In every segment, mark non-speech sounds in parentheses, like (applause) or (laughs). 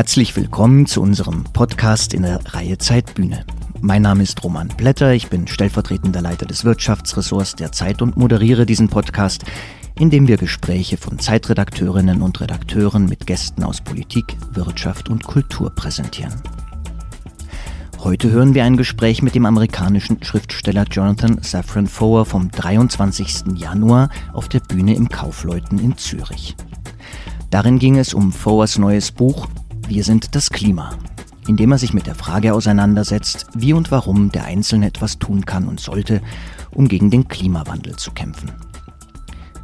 Herzlich willkommen zu unserem Podcast in der Reihe Zeitbühne. Mein Name ist Roman Blätter, ich bin stellvertretender Leiter des Wirtschaftsressorts der Zeit und moderiere diesen Podcast, in dem wir Gespräche von Zeitredakteurinnen und Redakteuren mit Gästen aus Politik, Wirtschaft und Kultur präsentieren. Heute hören wir ein Gespräch mit dem amerikanischen Schriftsteller Jonathan Safran Foer vom 23. Januar auf der Bühne im Kaufleuten in Zürich. Darin ging es um Foers neues Buch Wir sind das Klima, in dem er sich mit der Frage auseinandersetzt, wie und warum der Einzelne etwas tun kann und sollte, um gegen den Klimawandel zu kämpfen.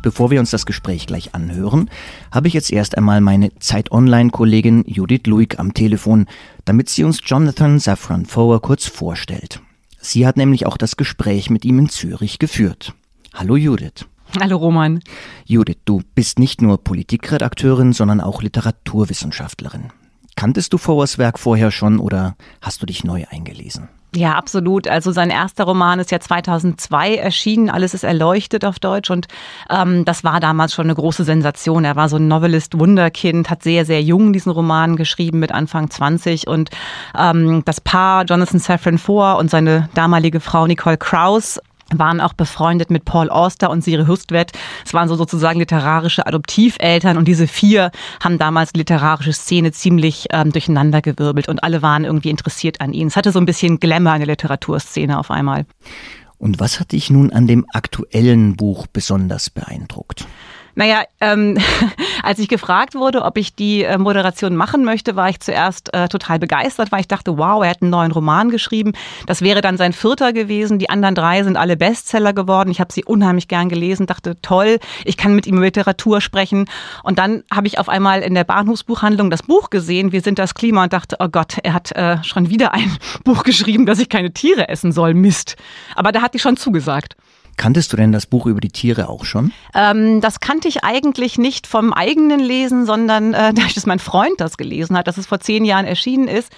Bevor wir uns das Gespräch gleich anhören, habe ich jetzt erst einmal meine Zeit Online-Kollegin Judith Luig am Telefon, damit sie uns Jonathan Safran Foer kurz vorstellt. Sie hat nämlich auch das Gespräch mit ihm in Zürich geführt. Hallo Judith. Hallo Roman. Judith, du bist nicht nur Politikredakteurin, sondern auch Literaturwissenschaftlerin. Kanntest du Foers Werk vorher schon oder hast du dich neu eingelesen? Ja, absolut. Also sein erster Roman ist ja 2002 erschienen. Alles ist erleuchtet auf Deutsch und ähm, das war damals schon eine große Sensation. Er war so ein Novelist, Wunderkind, hat sehr, sehr jung diesen Roman geschrieben mit Anfang 20 und ähm, das Paar Jonathan Safran Foer und seine damalige Frau Nicole Kraus waren auch befreundet mit Paul Auster und Siri Hustvedt. Es waren so sozusagen literarische Adoptiveltern und diese vier haben damals literarische Szene ziemlich ähm, durcheinandergewirbelt und alle waren irgendwie interessiert an ihnen. Es hatte so ein bisschen Glamour in der Literaturszene auf einmal. Und was hat dich nun an dem aktuellen Buch besonders beeindruckt? Naja, ähm, (laughs) als ich gefragt wurde, ob ich die äh, Moderation machen möchte, war ich zuerst äh, total begeistert, weil ich dachte, wow, er hat einen neuen Roman geschrieben. Das wäre dann sein vierter gewesen. Die anderen drei sind alle Bestseller geworden. Ich habe sie unheimlich gern gelesen, dachte, toll, ich kann mit ihm Literatur sprechen. Und dann habe ich auf einmal in der Bahnhofsbuchhandlung das Buch gesehen, Wir sind das Klima, und dachte, oh Gott, er hat äh, schon wieder ein (laughs) Buch geschrieben, dass ich keine Tiere essen soll. Mist. Aber da hat die schon zugesagt. Kanntest du denn das Buch über die Tiere auch schon? Ähm, das kannte ich eigentlich nicht vom eigenen Lesen, sondern äh, (laughs) dadurch, dass mein Freund das gelesen hat, dass es vor zehn Jahren erschienen ist.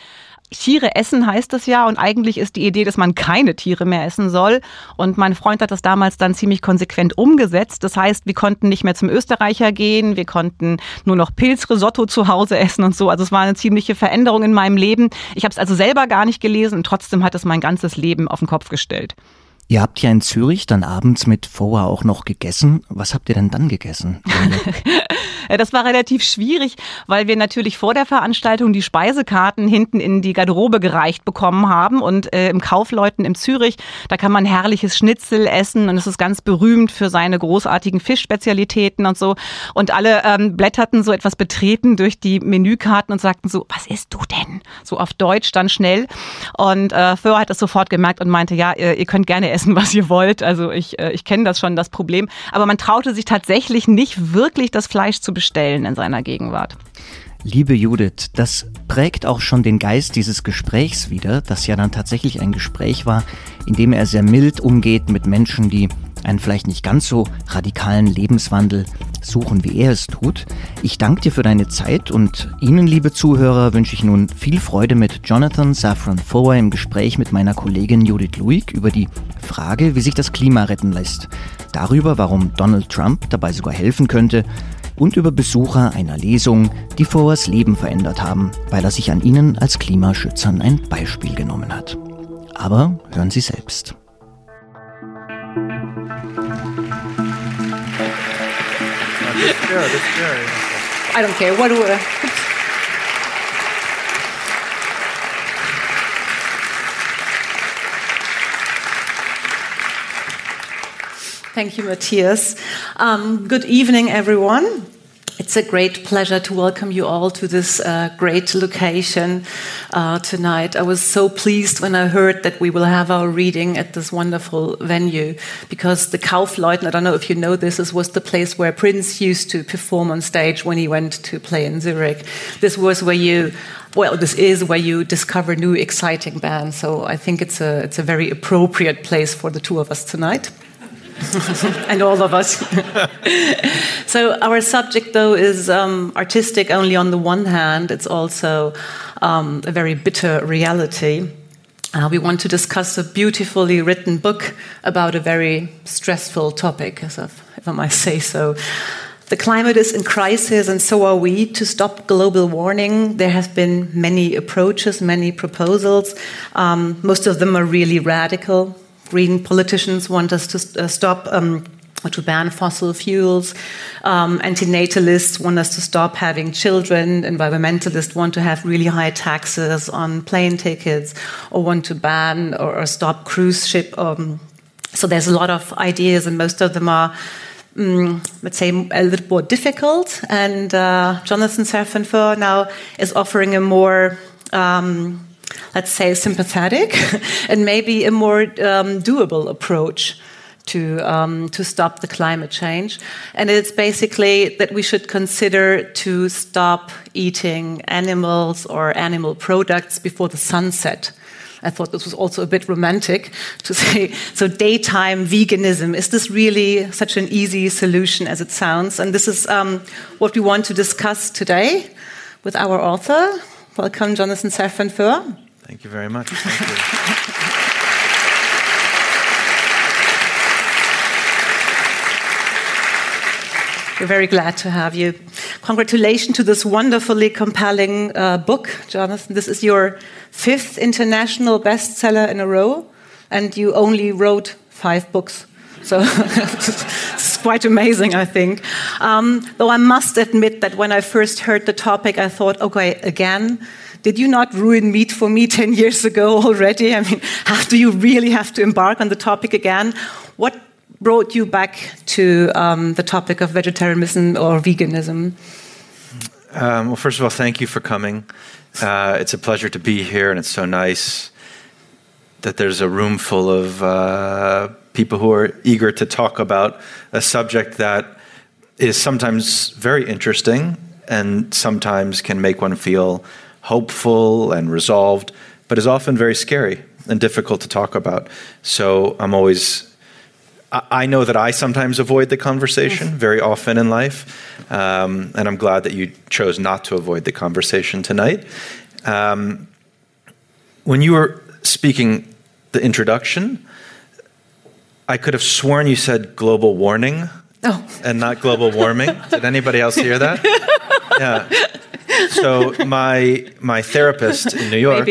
Tiere essen heißt das ja und eigentlich ist die Idee, dass man keine Tiere mehr essen soll. Und mein Freund hat das damals dann ziemlich konsequent umgesetzt. Das heißt, wir konnten nicht mehr zum Österreicher gehen, wir konnten nur noch Pilzrisotto zu Hause essen und so. Also es war eine ziemliche Veränderung in meinem Leben. Ich habe es also selber gar nicht gelesen und trotzdem hat es mein ganzes Leben auf den Kopf gestellt. Ihr habt ja in Zürich dann abends mit Foa auch noch gegessen. Was habt ihr denn dann gegessen? (laughs) das war relativ schwierig, weil wir natürlich vor der Veranstaltung die Speisekarten hinten in die Garderobe gereicht bekommen haben und äh, im Kaufleuten im Zürich, da kann man herrliches Schnitzel essen und es ist ganz berühmt für seine großartigen Fischspezialitäten und so. Und alle ähm, blätterten so etwas betreten durch die Menükarten und sagten so, was isst du denn? So auf Deutsch dann schnell. Und äh, Föhr hat das sofort gemerkt und meinte, ja, ihr, ihr könnt gerne essen essen, was ihr wollt. Also ich, äh, ich kenne das schon, das Problem. Aber man traute sich tatsächlich nicht wirklich, das Fleisch zu bestellen in seiner Gegenwart. Liebe Judith, das prägt auch schon den Geist dieses Gesprächs wieder, das ja dann tatsächlich ein Gespräch war, in dem er sehr mild umgeht mit Menschen, die einen vielleicht nicht ganz so radikalen Lebenswandel suchen, wie er es tut. Ich danke dir für deine Zeit und Ihnen, liebe Zuhörer, wünsche ich nun viel Freude mit Jonathan Safran Foer im Gespräch mit meiner Kollegin Judith Luig über die Frage, wie sich das Klima retten lässt, darüber, warum Donald Trump dabei sogar helfen könnte und über Besucher einer Lesung, die Foers Leben verändert haben, weil er sich an ihnen als Klimaschützern ein Beispiel genommen hat. Aber hören Sie selbst. I don't care. What do I... Thank you, Matthias. Um, good evening, everyone. It's a great pleasure to welcome you all to this uh, great location uh, tonight. I was so pleased when I heard that we will have our reading at this wonderful venue because the Kaufleuten, I don't know if you know this, this was the place where Prince used to perform on stage when he went to play in Zurich. This was where you well, this is where you discover new exciting bands. So I think it's a, it's a very appropriate place for the two of us tonight. (laughs) and all of us. (laughs) so, our subject, though, is um, artistic only on the one hand, it's also um, a very bitter reality. Uh, we want to discuss a beautifully written book about a very stressful topic, if, I might say so. the climate is in crisis, and so are we. To stop global warming, there have been many approaches, many proposals. Um, most of them are really radical. Green politicians want us to uh, stop. Um, to ban fossil fuels. Um, antinatalists want us to stop having children. Environmentalists want to have really high taxes on plane tickets or want to ban or, or stop cruise ship. Um, so there's a lot of ideas, and most of them are um, let's say, a little more difficult. And uh, Jonathan Safran Foer now is offering a more um, let's say, sympathetic (laughs) and maybe a more um, doable approach to um, to stop the climate change. And it's basically that we should consider to stop eating animals or animal products before the sunset. I thought this was also a bit romantic (laughs) to say, so daytime veganism, is this really such an easy solution as it sounds? And this is um, what we want to discuss today with our author. Welcome, Jonathan Safran Foer. Thank you very much. We're very glad to have you. Congratulations to this wonderfully compelling uh, book, Jonathan. This is your fifth international bestseller in a row, and you only wrote five books. So (laughs) it's quite amazing, I think. Um, though I must admit that when I first heard the topic, I thought, okay, again, did you not ruin meat for me (laughs) 10 years ago already? I mean, how do you really have to embark on the topic again? What brought you back to um, the topic of vegetarianism or veganism? Um, well, first of all, thank you for coming. Uh, it's a pleasure to be here, and it's so nice that there's a room full of uh, people who are eager to talk about a subject that is sometimes very interesting and sometimes can make one feel hopeful and resolved, but is often very scary and difficult to talk about. So I'm always I know that I sometimes avoid the conversation very often in life, um, and I'm glad that you chose not to avoid the conversation tonight. Um, when you were speaking the introduction, I could have sworn you said global warning oh. and not global warming. (laughs) Did anybody else hear that? (laughs) Yeah. So my my therapist in New York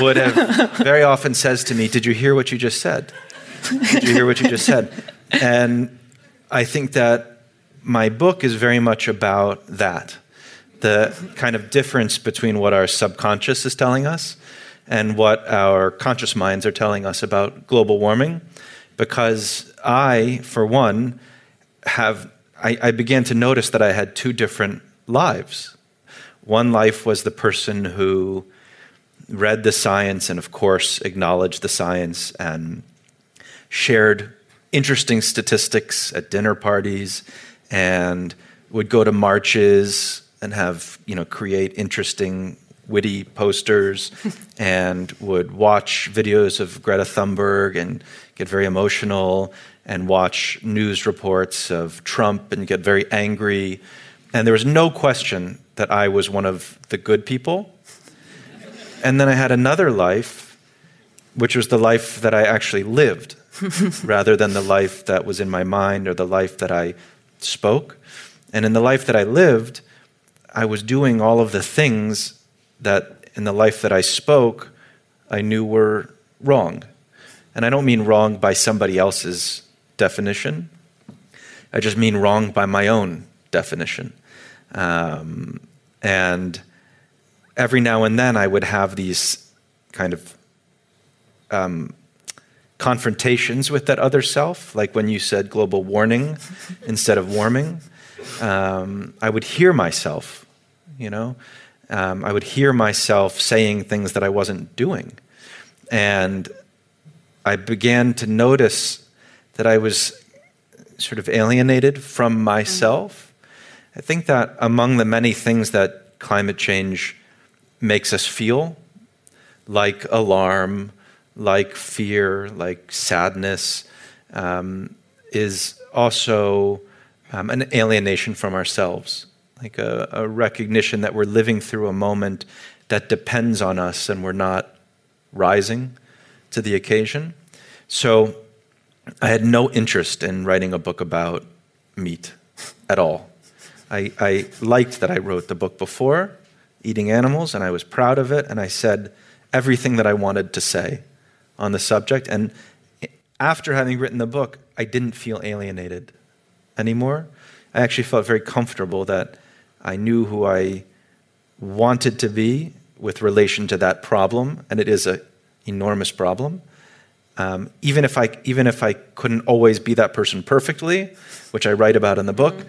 would have very often says to me, "Did you hear what you just said?" Did you hear what you just said? And I think that my book is very much about that the kind of difference between what our subconscious is telling us and what our conscious minds are telling us about global warming. Because I, for one, have I, I began to notice that I had two different lives. One life was the person who read the science and, of course, acknowledged the science and shared interesting statistics at dinner parties and would go to marches and have, you know, create interesting witty posters (laughs) and would watch videos of Greta Thunberg and get very emotional and watch news reports of Trump and get very angry. And there was no question that I was one of the good people. And then I had another life, which was the life that I actually lived. (laughs) rather than the life that was in my mind or the life that I spoke. And in the life that I lived, I was doing all of the things that in the life that I spoke, I knew were wrong. And I don't mean wrong by somebody else's definition, I just mean wrong by my own definition. Um, and every now and then I would have these kind of um, confrontations with that other self, like when you said global warning (laughs) instead of warming. Um, I would hear myself, you know, um, I would hear myself saying things that I wasn't doing. And I began to notice that I was sort of alienated from myself. I think that among the many things that climate change makes us feel, like alarm, like fear, like sadness, um, is also um, an alienation from ourselves, like a, a, recognition that we're living through a moment that depends on us and we're not rising to the occasion. So I had no interest in writing a book about meat. at all. I, I liked that I wrote the book before, Eating Animals, and I was proud of it, and I said everything that I wanted to say on the subject. And after having written the book, I didn't feel alienated anymore. I actually felt very comfortable that I knew who I wanted to be with relation to that problem, and it is an enormous problem. Um, even if I even if I couldn't always be that person perfectly, which I write about in the book, mm-hmm.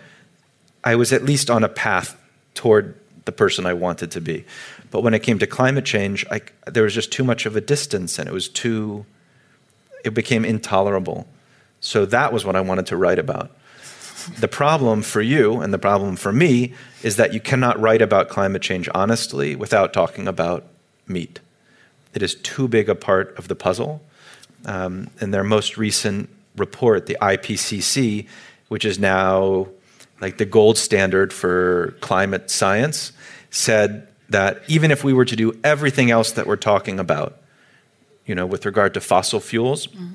I was at least on a path toward the person I wanted to be. But when it came to climate change, I, there was just too much of a distance, and it was too. It became intolerable. So that was what I wanted to write about. The problem for you and the problem for me is that you cannot write about climate change honestly without talking about meat. It is too big a part of the puzzle. Um, in their most recent report, the IPCC, which is now like the gold standard for climate science, said that even if we were to do everything else that we're talking about, you know, with regard to fossil fuels, mm-hmm.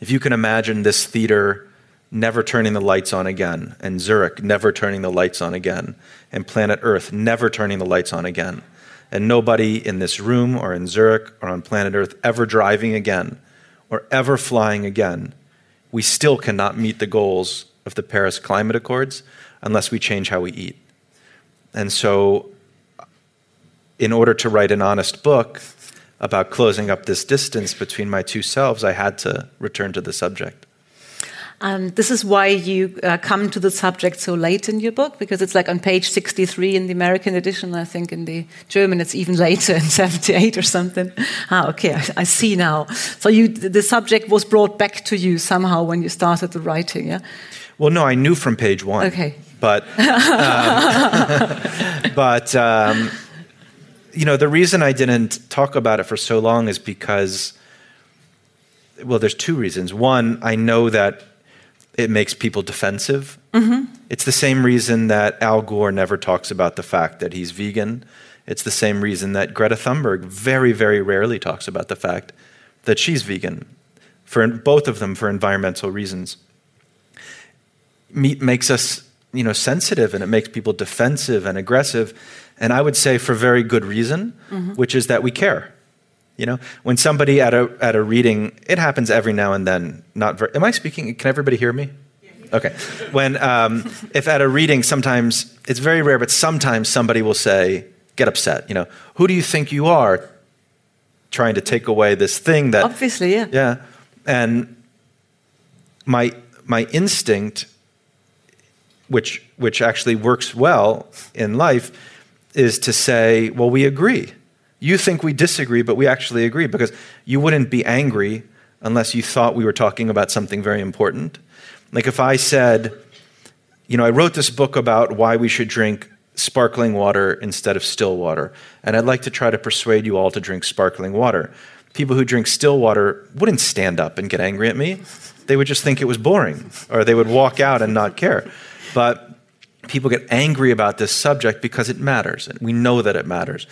if you can imagine this theater never turning the lights on again, and Zurich never turning the lights on again, and planet Earth never turning the lights on again, and nobody in this room or in Zurich or on planet Earth ever driving again or ever flying again, we still cannot meet the goals of the Paris Climate Accords unless we change how we eat. And so, in order to write an honest book about closing up this distance between my two selves, I had to return to the subject. And this is why you uh, come to the subject so late in your book, because it's like on page 63 in the American edition. I think in the German it's even later (laughs) in 78 or something. Ah, okay, I, I see now. So you, the subject was brought back to you somehow when you started the writing, yeah? Well, no, I knew from page one. Okay. But, um, (laughs) (laughs) but um, you know, the reason I didn't talk about it for so long is because, well, there's two reasons. One, I know that it makes people defensive. Mm-hmm. It's the same reason that Al Gore never talks about the fact that he's vegan. It's the same reason that Greta Thunberg very, very rarely talks about the fact that she's vegan. For both of them, for environmental reasons. Meat makes us, you know, sensitive, and it makes people defensive and aggressive. And I would say for very good reason, mm-hmm. which is that we care. You know, when somebody at a at a reading, it happens every now and then. Not very, am I speaking? Can everybody hear me? Okay. When um, (laughs) if at a reading, sometimes it's very rare, but sometimes somebody will say, "Get upset." You know, who do you think you are? Trying to take away this thing that obviously, yeah, yeah, and my my instinct, which which actually works well in life, is to say, "Well, we agree." You think we disagree, but we actually agree because you wouldn't be angry unless you thought we were talking about something very important. Like if I said, you know, I wrote this book about why we should drink sparkling water instead of still water, and I'd like to try to persuade you all to drink sparkling water. People who drink still water wouldn't stand up and get angry at me. They would just think it was boring, or they would walk out and not care. But people get angry about this subject because it matters, and we know that it matters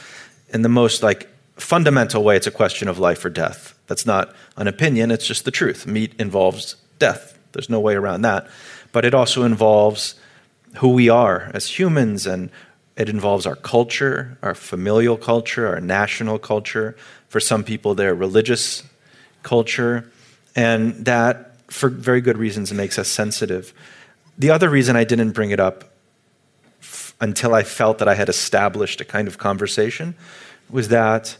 in the most like fundamental way, it's a question of life or death. That's not an opinion, it's just the truth. Meat involves death. There's no way around that. But it also involves who we are as humans, and it involves our culture, our familial culture, our national culture. For some people, their religious culture. And that, for very good reasons, makes us sensitive. The other reason I didn't bring it up f- until I felt that I had established a kind of conversation was that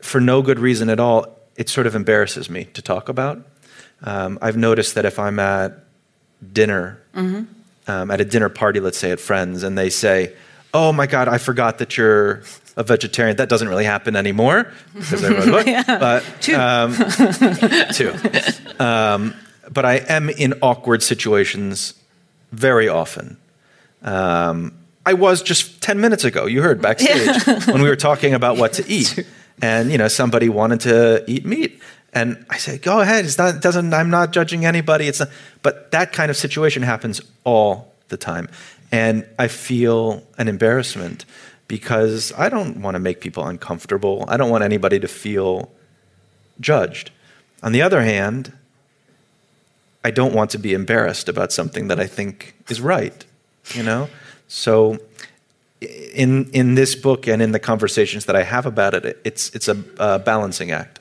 for no good reason at all, it sort of embarrasses me to talk about. Um, I've noticed that if I'm at dinner, mm-hmm. um, at a dinner party, let's say at friends, and they say, "Oh my God, I forgot that you're a vegetarian." That doesn't really happen anymore because I wrote a (laughs) book. yeah. But two, um, (laughs) two. But I am in awkward situations very often. Um, I was just 10 minutes ago. You heard backstage yeah. (laughs) when we were talking about what to eat. And, you know, somebody wanted to eat meat. And I said, go ahead. It's not, it doesn't, I'm not judging anybody. It's not, but that kind of situation happens all the time. And I feel an embarrassment because I don't want to make people uncomfortable. I don't want anybody to feel judged. On the other hand, I don't want to be embarrassed about something that I think is right, you know? So in in this book and in the conversations that I have about it, it's it's a, a balancing act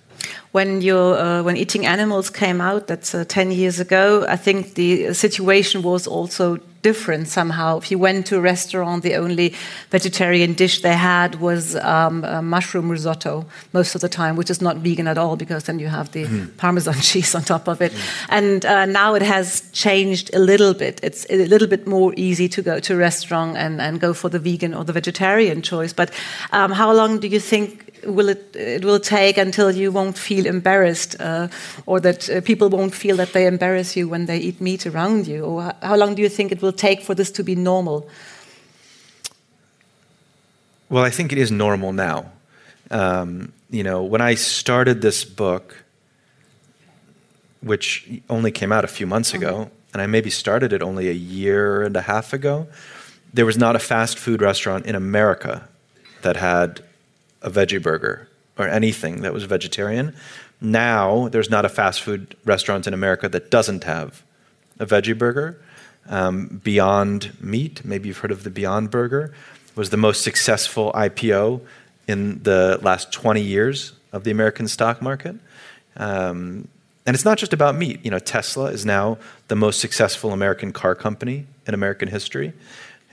when you uh, when eating animals came out that's uh, 10 years ago i think the situation was also different somehow if you went to a restaurant the only vegetarian dish they had was um, mushroom risotto most of the time which is not vegan at all because then you have the mm. parmesan (laughs) cheese on top of it mm. and uh, now it has changed a little bit it's a little bit more easy to go to a restaurant and, and go for the vegan or the vegetarian choice but um, how long do you think will it, it will take until you won't feel embarrassed uh, or that uh, people won't feel that they embarrass you when they eat meat around you? Or how long do you think it will take for this to be normal? Well, I think it is normal now. Um, you know, when I started this book, which only came out a few months ago, mm -hmm. and I maybe started it only a year and a half ago, there was not a fast food restaurant in America that had a veggie burger or anything that was vegetarian. Now, there's not a fast food restaurant in America that doesn't have a veggie burger. Um, Beyond Meat, maybe you've heard of the Beyond Burger, was the most successful IPO in the last 20 years of the American stock market. Um, and it's not just about meat. You know, Tesla is now the most successful American car company in American history.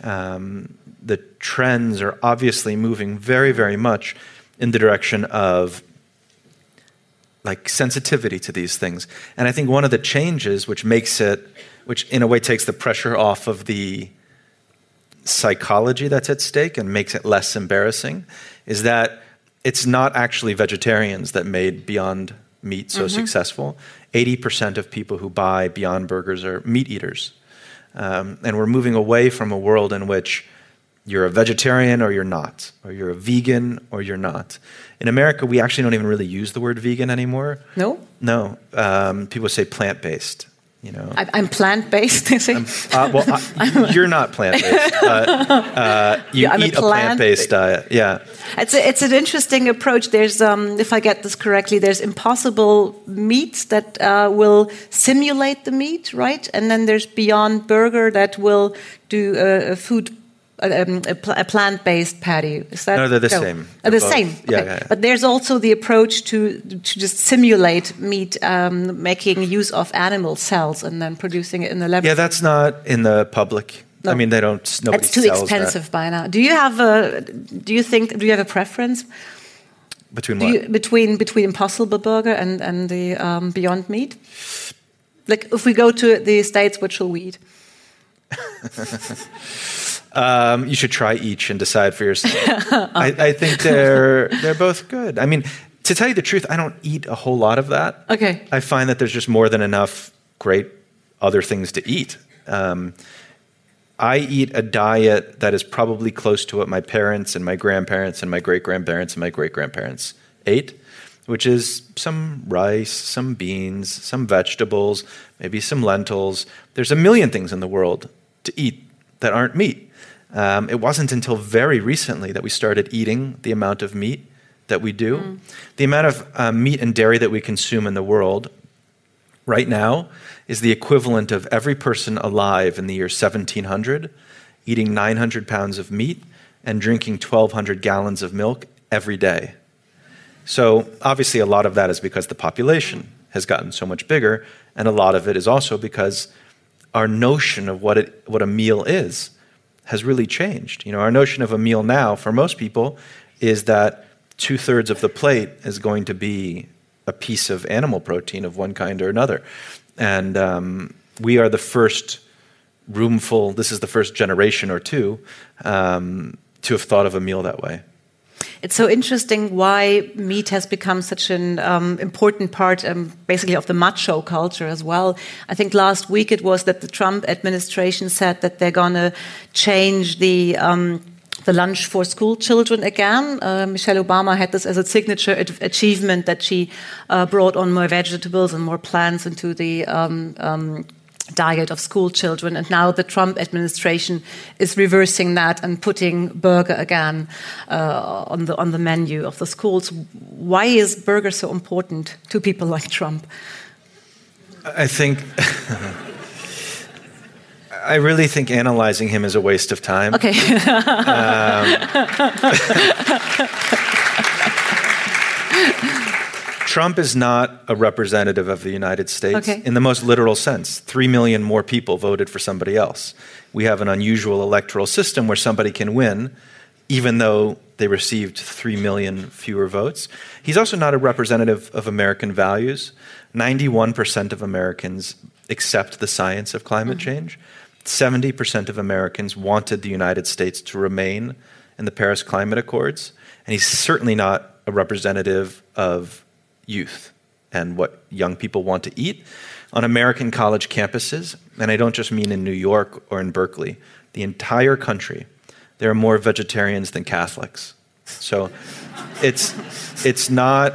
Um, the trends are obviously moving very, very much in the direction of like sensitivity to these things. And I think one of the changes which makes it, which in a way takes the pressure off of the psychology that's at stake and makes it less embarrassing, is that it's not actually vegetarians that made Beyond Meat so mm-hmm. successful. 80% of people who buy Beyond Burgers are meat eaters. Um, and we're moving away from a world in which you're a vegetarian or you're not, or you're a vegan or you're not. In America, we actually don't even really use the word vegan anymore. No? No. Um, people say plant based. You know, I'm plant based. (laughs) uh, well, I, (laughs) you're not plant based. Uh, uh, (laughs) you yeah, eat a plant based diet. Yeah, it's a, it's an interesting approach. There's, um, if I get this correctly, there's impossible meats that uh, will simulate the meat, right? And then there's Beyond Burger that will do a, a food um, a, a plant-based patty. Is that no? They're the no. same. They're the both. same. Okay. Yeah, yeah, yeah, But there's also the approach to to just simulate meat, um, making use of animal cells and then producing it in the lab. Yeah, that's not in the public. No. I mean, they don't. Nobody it's too expensive that. by now. Do you have a? Do you think? Do you have a preference? Between what? You, between between Impossible Burger and and the um, Beyond Meat. Like, if we go to the states, what shall we eat? (laughs) Um, you should try each and decide for yourself. (laughs) I, I, think they're they're both good. I mean, to tell you the truth, I don't eat a whole lot of that. Okay. I find that there's just more than enough great other things to eat. Um, I eat a diet that is probably close to what my parents and my grandparents and my great grandparents and my great grandparents ate, which is some rice, some beans, some vegetables, maybe some lentils. There's a million things in the world to eat that aren't meat. Um, it wasn't until very recently that we started eating the amount of meat that we do. Mm. The amount of uh, meat and dairy that we consume in the world right now is the equivalent of every person alive in the year 1700 eating 900 pounds of meat and drinking 1,200 gallons of milk every day. So, obviously, a lot of that is because the population has gotten so much bigger, and a lot of it is also because our notion of what, it, what a meal is has really changed. You know, our notion of a meal now for most people is that two thirds of the plate is going to be a piece of animal protein of one kind or another. And um, we are the first roomful, this is the first generation or two, um, to have thought of a meal that way. It's so interesting why meat has become such an um, important part, um, basically, of the macho culture as well. I think last week it was that the Trump administration said that they're going to change the. Um, the lunch for school children again. Uh, Michelle Obama had this as a signature achievement that she uh, brought on more vegetables and more plants into the um, um, diet of school children. And now the Trump administration is reversing that and putting burger again uh, on, the, on the menu of the schools. Why is burger so important to people like Trump? I think. I really think analyzing him is a waste of time. Okay. um, (laughs) Trump is not a representative of the United States okay. in the most literal sense. Three million more people voted for somebody else. We have an unusual electoral system where somebody can win even though they received three million fewer votes. He's also not a representative of American values. 91% of Americans accept the science of climate mm-hmm. change. 70% of Americans wanted the United States to remain in the Paris Climate Accords. And he's certainly not a representative of youth and what young people want to eat on American college campuses, and I don't just mean in New York or in Berkeley, the entire country, there are more vegetarians than Catholics. So it's, it's not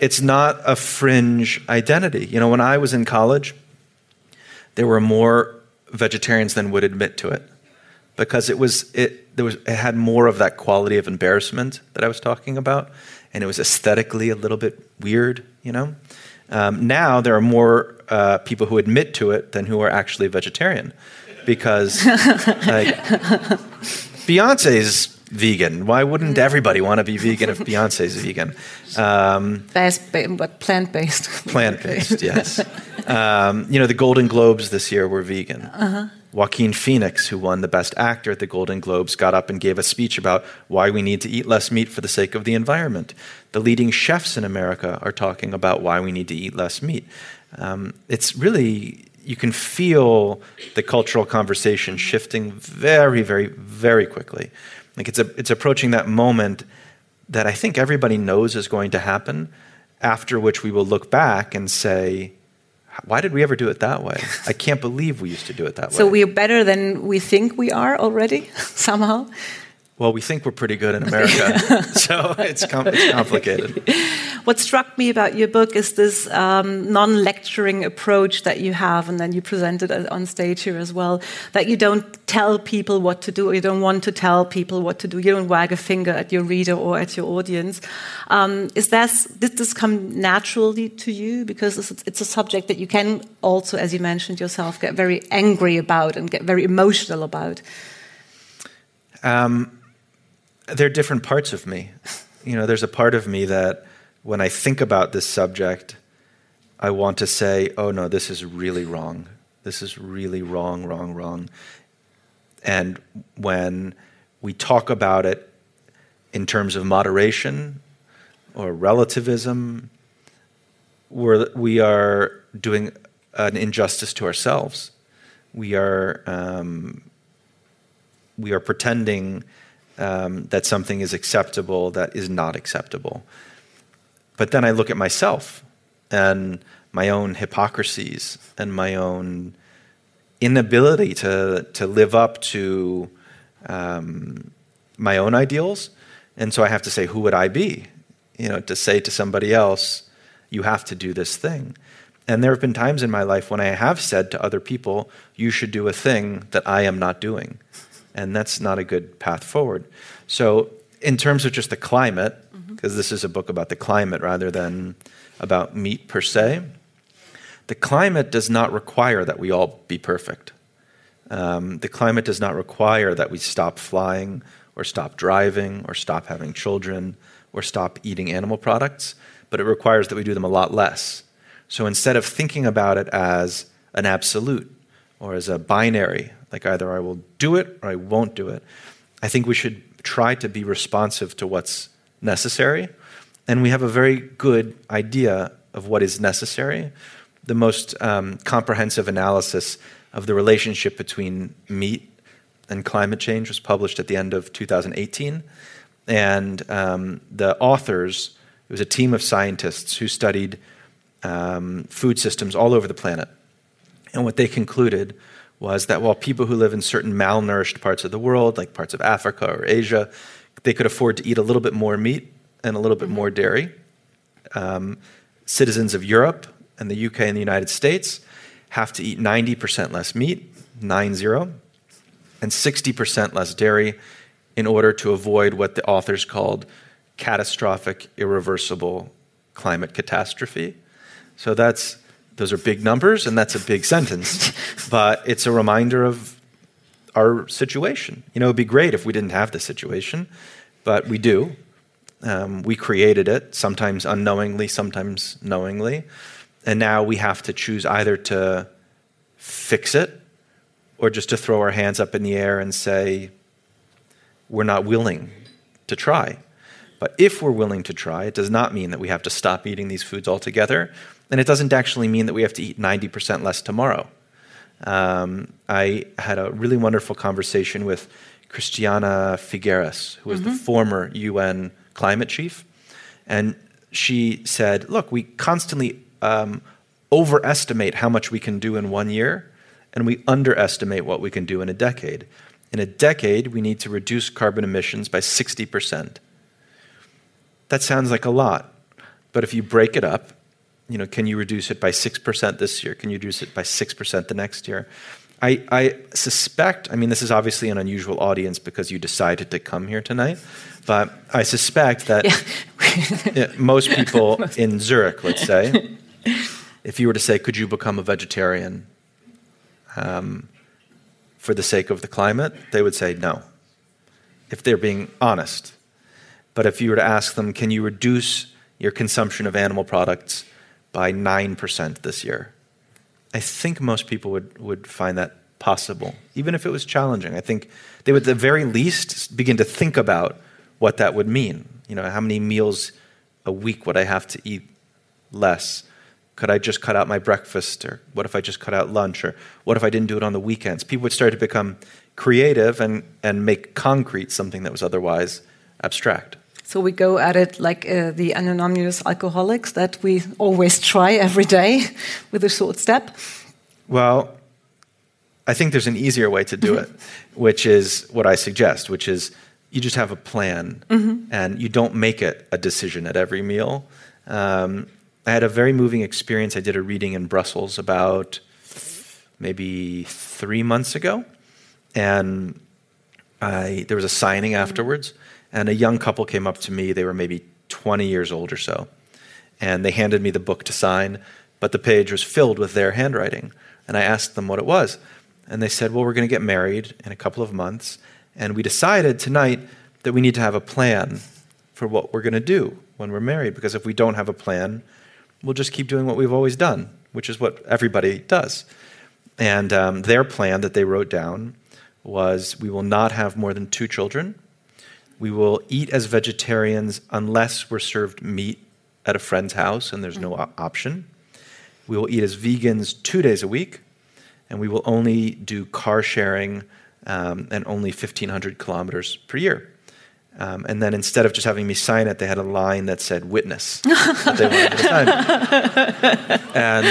it's not a fringe identity. You know, when I was in college, there were more vegetarians than would admit to it because it was it there was it had more of that quality of embarrassment that I was talking about and it was aesthetically a little bit weird, you know. Um, now there are more uh, people who admit to it than who are actually vegetarian, because (laughs) like, Beyonce's vegan. Why wouldn't mm. everybody want to be vegan if Beyonce's (laughs) vegan? Um, but plant based. Plant based, (laughs) yes. Um, you know, the Golden Globes this year were vegan. Uh-huh. Joaquin Phoenix, who won the Best Actor at the Golden Globes, got up and gave a speech about why we need to eat less meat for the sake of the environment. The leading chefs in America are talking about why we need to eat less meat. Um, it's really, you can feel the cultural conversation shifting very, very, very quickly. Like it's, a, it's approaching that moment that I think everybody knows is going to happen, after which we will look back and say, why did we ever do it that way? I can't believe we used to do it that (laughs) so way. So we're better than we think we are already, (laughs) somehow? Well, we think we're pretty good in America, (laughs) so it's, com- it's, complicated. What struck me about your book is this um, non lecturing approach that you have, and then you present it on stage here as well. That you don't tell people what to do, or you don't want to tell people what to do. You don't wag a finger at your reader or at your audience. Um, is that, did this come naturally to you? Because it's, it's a subject that you can also, as you mentioned yourself, get very angry about and get very emotional about. Um, there are different parts of me. You know, there's a part of me that when I think about this subject, I want to say, oh no, this is really wrong. This is really wrong, wrong, wrong. And when we talk about it in terms of moderation or relativism, we're, we are doing an injustice to ourselves. We are, um, we are pretending um, that something is acceptable that is not acceptable. But then I look at myself and my own hypocrisies and my own inability to, to live up to um, my own ideals. And so I have to say, who would I be? You know, to say to somebody else, you have to do this thing. And there have been times in my life when I have said to other people, you should do a thing that I am not doing and that's not a good path forward. So, in terms of just the climate, because mm-hmm. this is a book about the climate rather than about meat per se, the climate does not require that we all be perfect. Um, the climate does not require that we stop flying or stop driving or stop having children or stop eating animal products, but it requires that we do them a lot less. So instead of thinking about it as an absolute or as a binary, like either I will do it or I won't do it. I think we should try to be responsive to what's necessary. And we have a very good idea of what is necessary. The most um, comprehensive analysis of the relationship between meat and climate change was published at the end of 2018. And um, the authors, it was a team of scientists who studied um, food systems all over the planet. And what they concluded was that while people who live in certain malnourished parts of the world, like parts of Africa or Asia, they could afford to eat a little bit more meat and a little bit more dairy. Um, citizens of Europe and the UK and the United States have to eat 90% less meat, 9 0, and 60% less dairy in order to avoid what the authors called catastrophic, irreversible climate catastrophe. So that's those are big numbers and that's a big sentence, (laughs) but it's a reminder of our situation. You know, it'd be great if we didn't have this situation, but we do. Um, we created it, sometimes unknowingly, sometimes knowingly. And now we have to choose either to fix it or just to throw our hands up in the air and say, we're not willing to try. But if we're willing to try, it does not mean that we have to stop eating these foods altogether. And it doesn't actually mean that we have to eat 90% less tomorrow. Um, I had a really wonderful conversation with Christiana Figueres, who was mm-hmm. the former UN climate chief. And she said, Look, we constantly um, overestimate how much we can do in one year, and we underestimate what we can do in a decade. In a decade, we need to reduce carbon emissions by 60%. That sounds like a lot, but if you break it up, you know, can you reduce it by 6% this year? Can you reduce it by 6% the next year? I, I, suspect, I mean, this is obviously an unusual audience because you decided to come here tonight, but I suspect that yeah. (laughs) most people (laughs) in Zurich, let's say, if you were to say, could you become a vegetarian um, for the sake of the climate, they would say no, if they're being honest. But if you were to ask them, can you reduce your consumption of animal products by 9% this year. I think most people would, would find that possible, even if it was challenging. I think they would, at the very least, begin to think about what that would mean. You know, how many meals a week would I have to eat less? Could I just cut out my breakfast? Or what if I just cut out lunch? Or what if I didn't do it on the weekends? People would start to become creative and, and make concrete something that was otherwise abstract. So we go at it like uh, the anonymous alcoholics that we always try every day (laughs) with a short step. Well, I think there's an easier way to do it, (laughs) which is what I suggest, which is you just have a plan mm -hmm. and you don't make it a decision at every meal. Um, I had a very moving experience. I did a reading in Brussels about maybe three months ago, and I, there was a signing afterwards. And a young couple came up to me. They were maybe 20 years old or so. And they handed me the book to sign, but the page was filled with their handwriting. And I asked them what it was. And they said, Well, we're going to get married in a couple of months. And we decided tonight that we need to have a plan for what we're going to do when we're married. Because if we don't have a plan, we'll just keep doing what we've always done, which is what everybody does. And um, their plan that they wrote down was we will not have more than two children we will eat as vegetarians unless we're served meat at a friend's house and there's no mm-hmm. option. We will eat as vegans two days a week, and we will only do car sharing um, and only 1,500 kilometers per year. Um, and then instead of just having me sign it, they had a line that said witness. (laughs) that and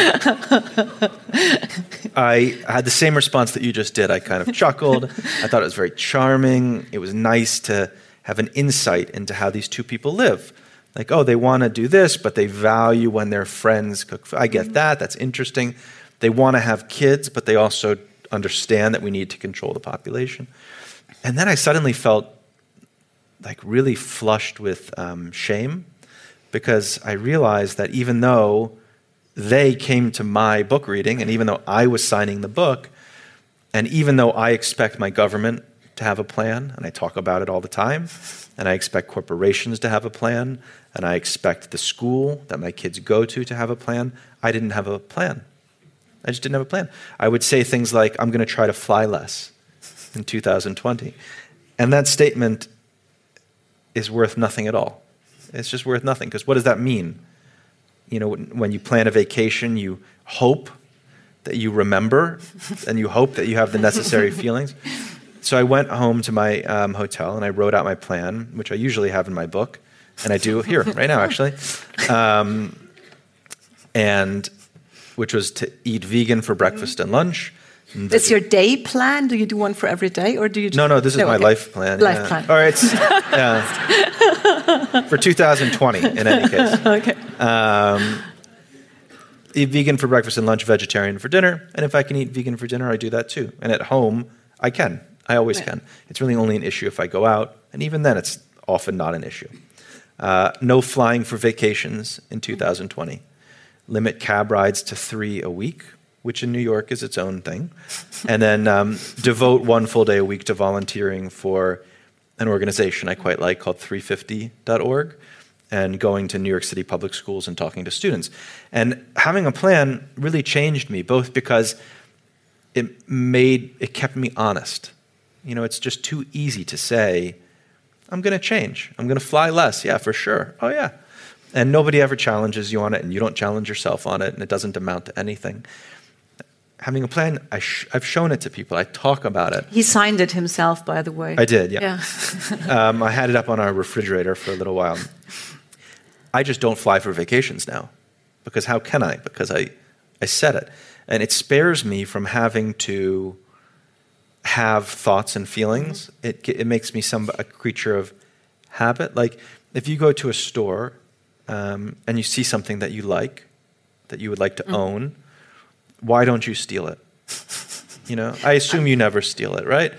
I had the same response that you just did. I kind of chuckled. I thought it was very charming. It was nice to have an insight into how these two people live. Like, oh, they want to do this, but they value when their friends cook. I get that. That's interesting. They want to have kids, but they also understand that we need to control the population. And then I suddenly felt like really flushed with um, shame because I realized that even though they came to my book reading, and even though I was signing the book, and even though I expect my government to have a plan, and I talk about it all the time. And I expect corporations to have a plan, and I expect the school that my kids go to to have a plan. I didn't have a plan. I just didn't have a plan. I would say things like, I'm going to try to fly less in 2020. And that statement is worth nothing at all. It's just worth nothing, because what does that mean? You know, when you plan a vacation, you hope that you remember and you hope that you have the necessary (laughs) feelings. So I went home to my um, hotel and I wrote out my plan, which I usually have in my book, and I do here (laughs) right now actually, um, and which was to eat vegan for breakfast and lunch. And your day plan? Do you do one for every day, or do you? no, no. This is no, my okay. life plan. Life yeah. plan. All right. (laughs) Yeah. for 2020, in any case. (laughs) okay. Um, eat vegan for breakfast and lunch, vegetarian for dinner, and if I can eat vegan for dinner, I do that too. And at home, I can. I always can. It's really only an issue if I go out, and even then, it's often not an issue. Uh, no flying for vacations in 2020. limit cab rides to three a week, which in New York is its own thing, (laughs) and then um, devote one full day a week to volunteering for an organization I quite like called 350.org and going to New York City public schools and talking to students. And having a plan really changed me, both because it made it kept me honest. You know, it's just too easy to say, I'm going to change. I'm going to fly less. Yeah, for sure. Oh, yeah. And nobody ever challenges you on it, and you don't challenge yourself on it, and it doesn't amount to anything. Having a plan, I have shown it to people. I talk about it. He signed it himself, by the way. I did, yeah. yeah. (laughs) um, I had it up on our refrigerator for a little while. I just don't fly for vacations now. Because how can I? Because I, I said it. And it spares me from having to have thoughts and feelings. It, it makes me some, a creature of habit. Like if you go to a store um, and you see something that you like, that you would like to mm-hmm. own, why don't you steal it? You know, I assume you never steal it, right?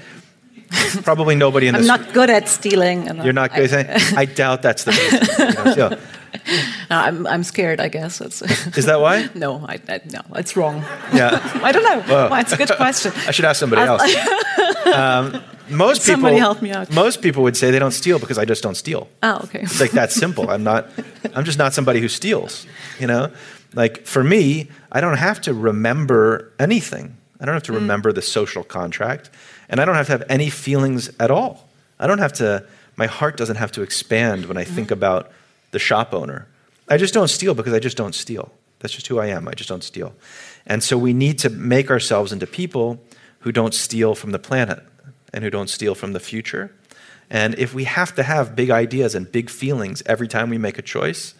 Probably nobody in this. I'm not good at stealing. You're not good. I, (laughs) I doubt that's the. Case. You know, so, (laughs) no, I'm, I'm scared, I guess. It's Is that why? (laughs) no, I, I, no, it's wrong. Yeah. (laughs) I don't know. Well, it's a good question. I should ask somebody else. Um, most people, Somebody help me out. Most people would say they don't steal because I just don't steal. Oh, okay. It's like that simple. I'm not. I'm just not somebody who steals. You know, like for me, I don't have to remember anything. I don't have to mm. remember the social contract, and I don't have to have any feelings at all. I don't have to. My heart doesn't have to expand when I mm. think about the shop owner. I just don't steal because I just don't steal. That's just who I am. I just don't steal. And so we need to make ourselves into people who don't steal from the planet and who don't steal from the future. And if we have to have big ideas and big feelings every time we make a choice,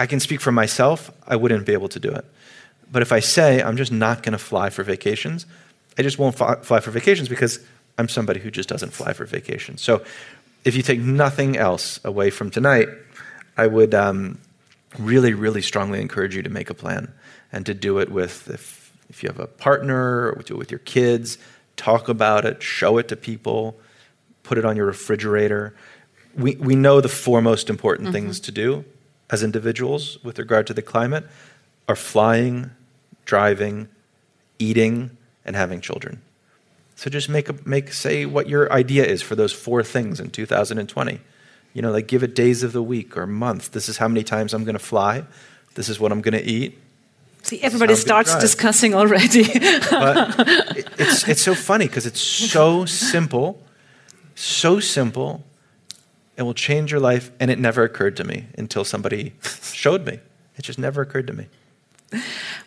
I can speak for myself, I wouldn't be able to do it. But if I say I'm just not going to fly for vacations, I just won't fly for vacations because I'm somebody who just doesn't fly for vacations. So if you take nothing else away from tonight, I would um, really, really strongly encourage you to make a plan and to do it with, if, if you have a partner, or do it with your kids, talk about it, show it to people, put it on your refrigerator. We, we know the four most important mm-hmm. things to do as individuals with regard to the climate are flying, driving, eating, and having children. So just make a, make say what your idea is for those four things in 2020. You know, like give it days of the week or month. This is how many times I'm going to fly. This is what I'm going to eat. See, everybody starts discussing already. but (laughs) it's, it's so funny because it's so simple, so simple. It will change your life. And it never occurred to me until somebody showed me. It just never occurred to me.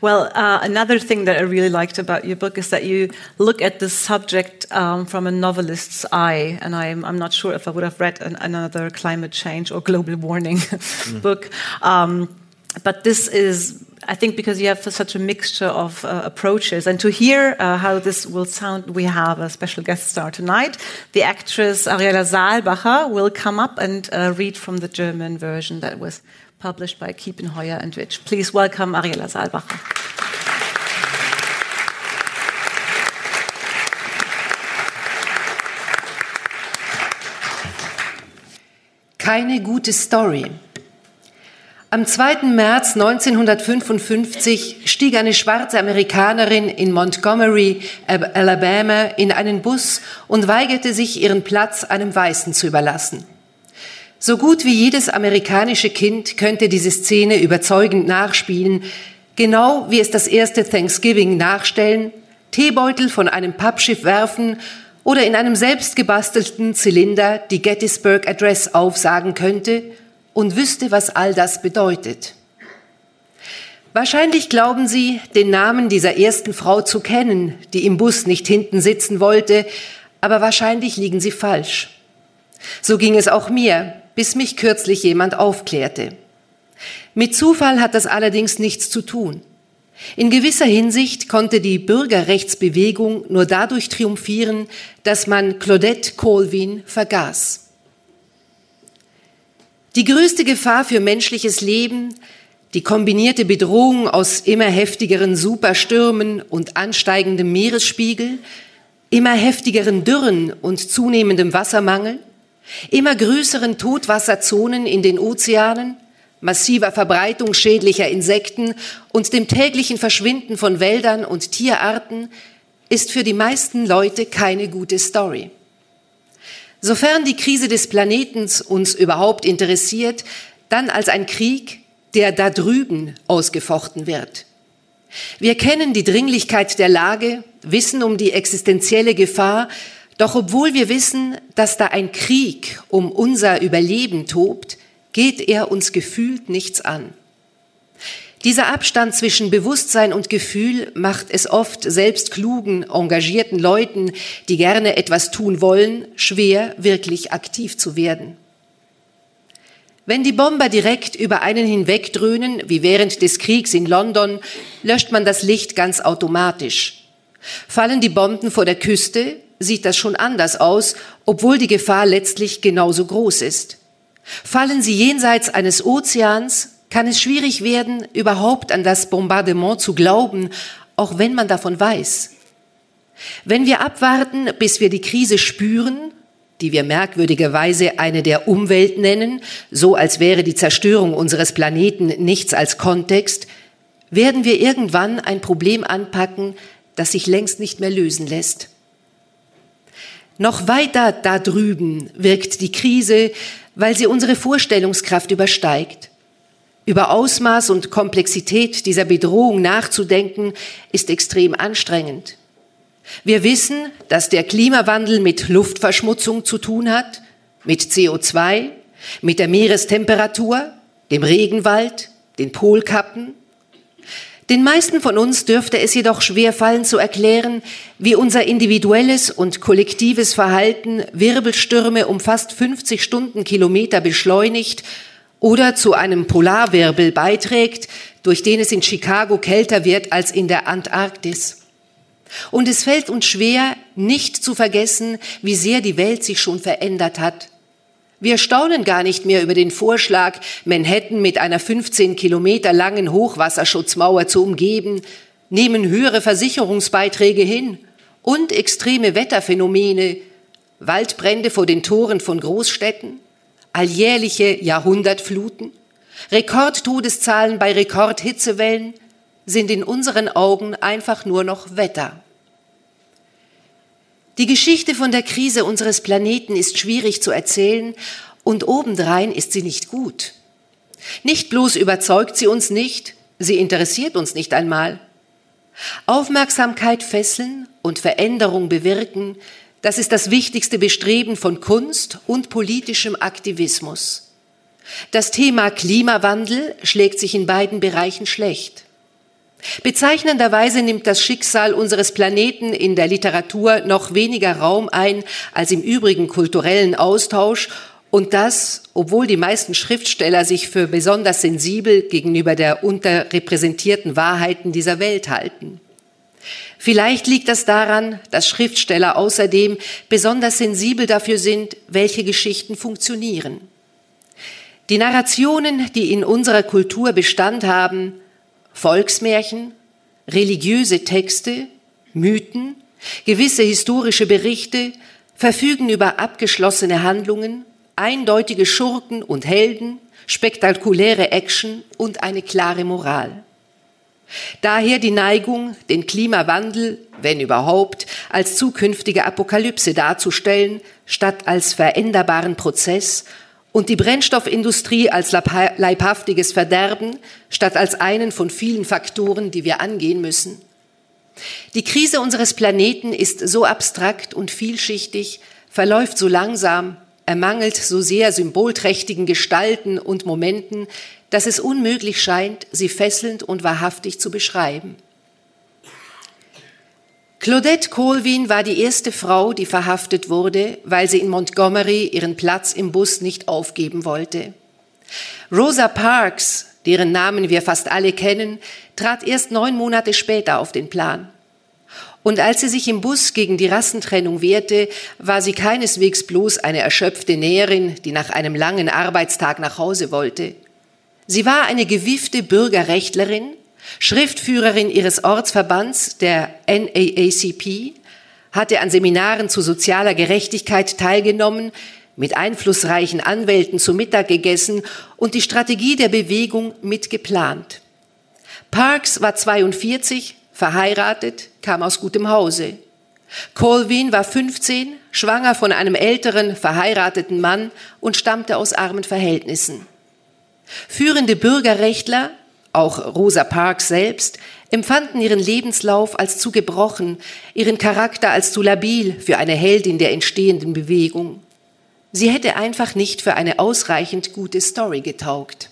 Well, uh, another thing that I really liked about your book is that you look at the subject um, from a novelist's eye. And I'm, I'm, not sure if I would have read an, another climate change or global warning (laughs) mm. book. Um, but this is, I think, because you have such a mixture of uh, approaches. And to hear uh, how this will sound, we have a special guest star tonight. The actress Ariela Sarbacher will come up and uh, read from the German version that was published by Kiepenheuer and Witsch. Please welcome Ariela Saalbacher. Keine gute Story. Am 2. März 1955 stieg eine schwarze Amerikanerin in Montgomery, Alabama, in einen Bus und weigerte sich, ihren Platz einem Weißen zu überlassen. So gut wie jedes amerikanische Kind könnte diese Szene überzeugend nachspielen, genau wie es das erste Thanksgiving nachstellen, Teebeutel von einem Pappschiff werfen oder in einem selbstgebastelten Zylinder die Gettysburg Address aufsagen könnte und wüsste, was all das bedeutet. Wahrscheinlich glauben Sie, den Namen dieser ersten Frau zu kennen, die im Bus nicht hinten sitzen wollte, aber wahrscheinlich liegen Sie falsch. So ging es auch mir, bis mich kürzlich jemand aufklärte. Mit Zufall hat das allerdings nichts zu tun. In gewisser Hinsicht konnte die Bürgerrechtsbewegung nur dadurch triumphieren, dass man Claudette Colvin vergaß. Die größte Gefahr für menschliches Leben, die kombinierte Bedrohung aus immer heftigeren Superstürmen und ansteigendem Meeresspiegel, immer heftigeren Dürren und zunehmendem Wassermangel, immer größeren Todwasserzonen in den Ozeanen, massiver Verbreitung schädlicher Insekten und dem täglichen Verschwinden von Wäldern und Tierarten ist für die meisten Leute keine gute Story. Sofern die Krise des Planetens uns überhaupt interessiert, dann als ein Krieg, der da drüben ausgefochten wird. Wir kennen die Dringlichkeit der Lage, wissen um die existenzielle Gefahr, doch obwohl wir wissen, dass da ein Krieg um unser Überleben tobt, geht er uns gefühlt nichts an. Dieser Abstand zwischen Bewusstsein und Gefühl macht es oft selbst klugen, engagierten Leuten, die gerne etwas tun wollen, schwer, wirklich aktiv zu werden. Wenn die Bomber direkt über einen hinwegdröhnen, wie während des Kriegs in London, löscht man das Licht ganz automatisch. Fallen die Bomben vor der Küste, sieht das schon anders aus, obwohl die Gefahr letztlich genauso groß ist. Fallen sie jenseits eines Ozeans, kann es schwierig werden, überhaupt an das Bombardement zu glauben, auch wenn man davon weiß. Wenn wir abwarten, bis wir die Krise spüren, die wir merkwürdigerweise eine der Umwelt nennen, so als wäre die Zerstörung unseres Planeten nichts als Kontext, werden wir irgendwann ein Problem anpacken, das sich längst nicht mehr lösen lässt. Noch weiter da drüben wirkt die Krise, weil sie unsere Vorstellungskraft übersteigt. Über Ausmaß und Komplexität dieser Bedrohung nachzudenken, ist extrem anstrengend. Wir wissen, dass der Klimawandel mit Luftverschmutzung zu tun hat, mit CO2, mit der Meerestemperatur, dem Regenwald, den Polkappen. Den meisten von uns dürfte es jedoch schwer fallen zu erklären, wie unser individuelles und kollektives Verhalten Wirbelstürme um fast 50 Stundenkilometer beschleunigt oder zu einem Polarwirbel beiträgt, durch den es in Chicago kälter wird als in der Antarktis. Und es fällt uns schwer, nicht zu vergessen, wie sehr die Welt sich schon verändert hat. Wir staunen gar nicht mehr über den Vorschlag, Manhattan mit einer 15 Kilometer langen Hochwasserschutzmauer zu umgeben, nehmen höhere Versicherungsbeiträge hin und extreme Wetterphänomene, Waldbrände vor den Toren von Großstädten, alljährliche Jahrhundertfluten, Rekordtodeszahlen bei Rekordhitzewellen sind in unseren Augen einfach nur noch Wetter. Die Geschichte von der Krise unseres Planeten ist schwierig zu erzählen und obendrein ist sie nicht gut. Nicht bloß überzeugt sie uns nicht, sie interessiert uns nicht einmal. Aufmerksamkeit fesseln und Veränderung bewirken, das ist das wichtigste Bestreben von Kunst und politischem Aktivismus. Das Thema Klimawandel schlägt sich in beiden Bereichen schlecht. Bezeichnenderweise nimmt das Schicksal unseres Planeten in der Literatur noch weniger Raum ein als im übrigen kulturellen Austausch und das, obwohl die meisten Schriftsteller sich für besonders sensibel gegenüber der unterrepräsentierten Wahrheiten dieser Welt halten. Vielleicht liegt das daran, dass Schriftsteller außerdem besonders sensibel dafür sind, welche Geschichten funktionieren. Die Narrationen, die in unserer Kultur Bestand haben, Volksmärchen, religiöse Texte, Mythen, gewisse historische Berichte verfügen über abgeschlossene Handlungen, eindeutige Schurken und Helden, spektakuläre Action und eine klare Moral. Daher die Neigung, den Klimawandel, wenn überhaupt, als zukünftige Apokalypse darzustellen, statt als veränderbaren Prozess und die Brennstoffindustrie als leibhaftiges Verderben statt als einen von vielen Faktoren, die wir angehen müssen. Die Krise unseres Planeten ist so abstrakt und vielschichtig, verläuft so langsam, ermangelt so sehr symbolträchtigen Gestalten und Momenten, dass es unmöglich scheint, sie fesselnd und wahrhaftig zu beschreiben. Claudette Colvin war die erste Frau, die verhaftet wurde, weil sie in Montgomery ihren Platz im Bus nicht aufgeben wollte. Rosa Parks, deren Namen wir fast alle kennen, trat erst neun Monate später auf den Plan. Und als sie sich im Bus gegen die Rassentrennung wehrte, war sie keineswegs bloß eine erschöpfte Näherin, die nach einem langen Arbeitstag nach Hause wollte. Sie war eine gewiefte Bürgerrechtlerin, Schriftführerin ihres Ortsverbands, der NAACP, hatte an Seminaren zu sozialer Gerechtigkeit teilgenommen, mit einflussreichen Anwälten zu Mittag gegessen und die Strategie der Bewegung mitgeplant. Parks war 42, verheiratet, kam aus gutem Hause. Colvin war 15, schwanger von einem älteren, verheirateten Mann und stammte aus armen Verhältnissen. Führende Bürgerrechtler, auch Rosa Parks selbst, empfanden ihren Lebenslauf als zu gebrochen, ihren Charakter als zu labil für eine Heldin der entstehenden Bewegung. Sie hätte einfach nicht für eine ausreichend gute Story getaugt.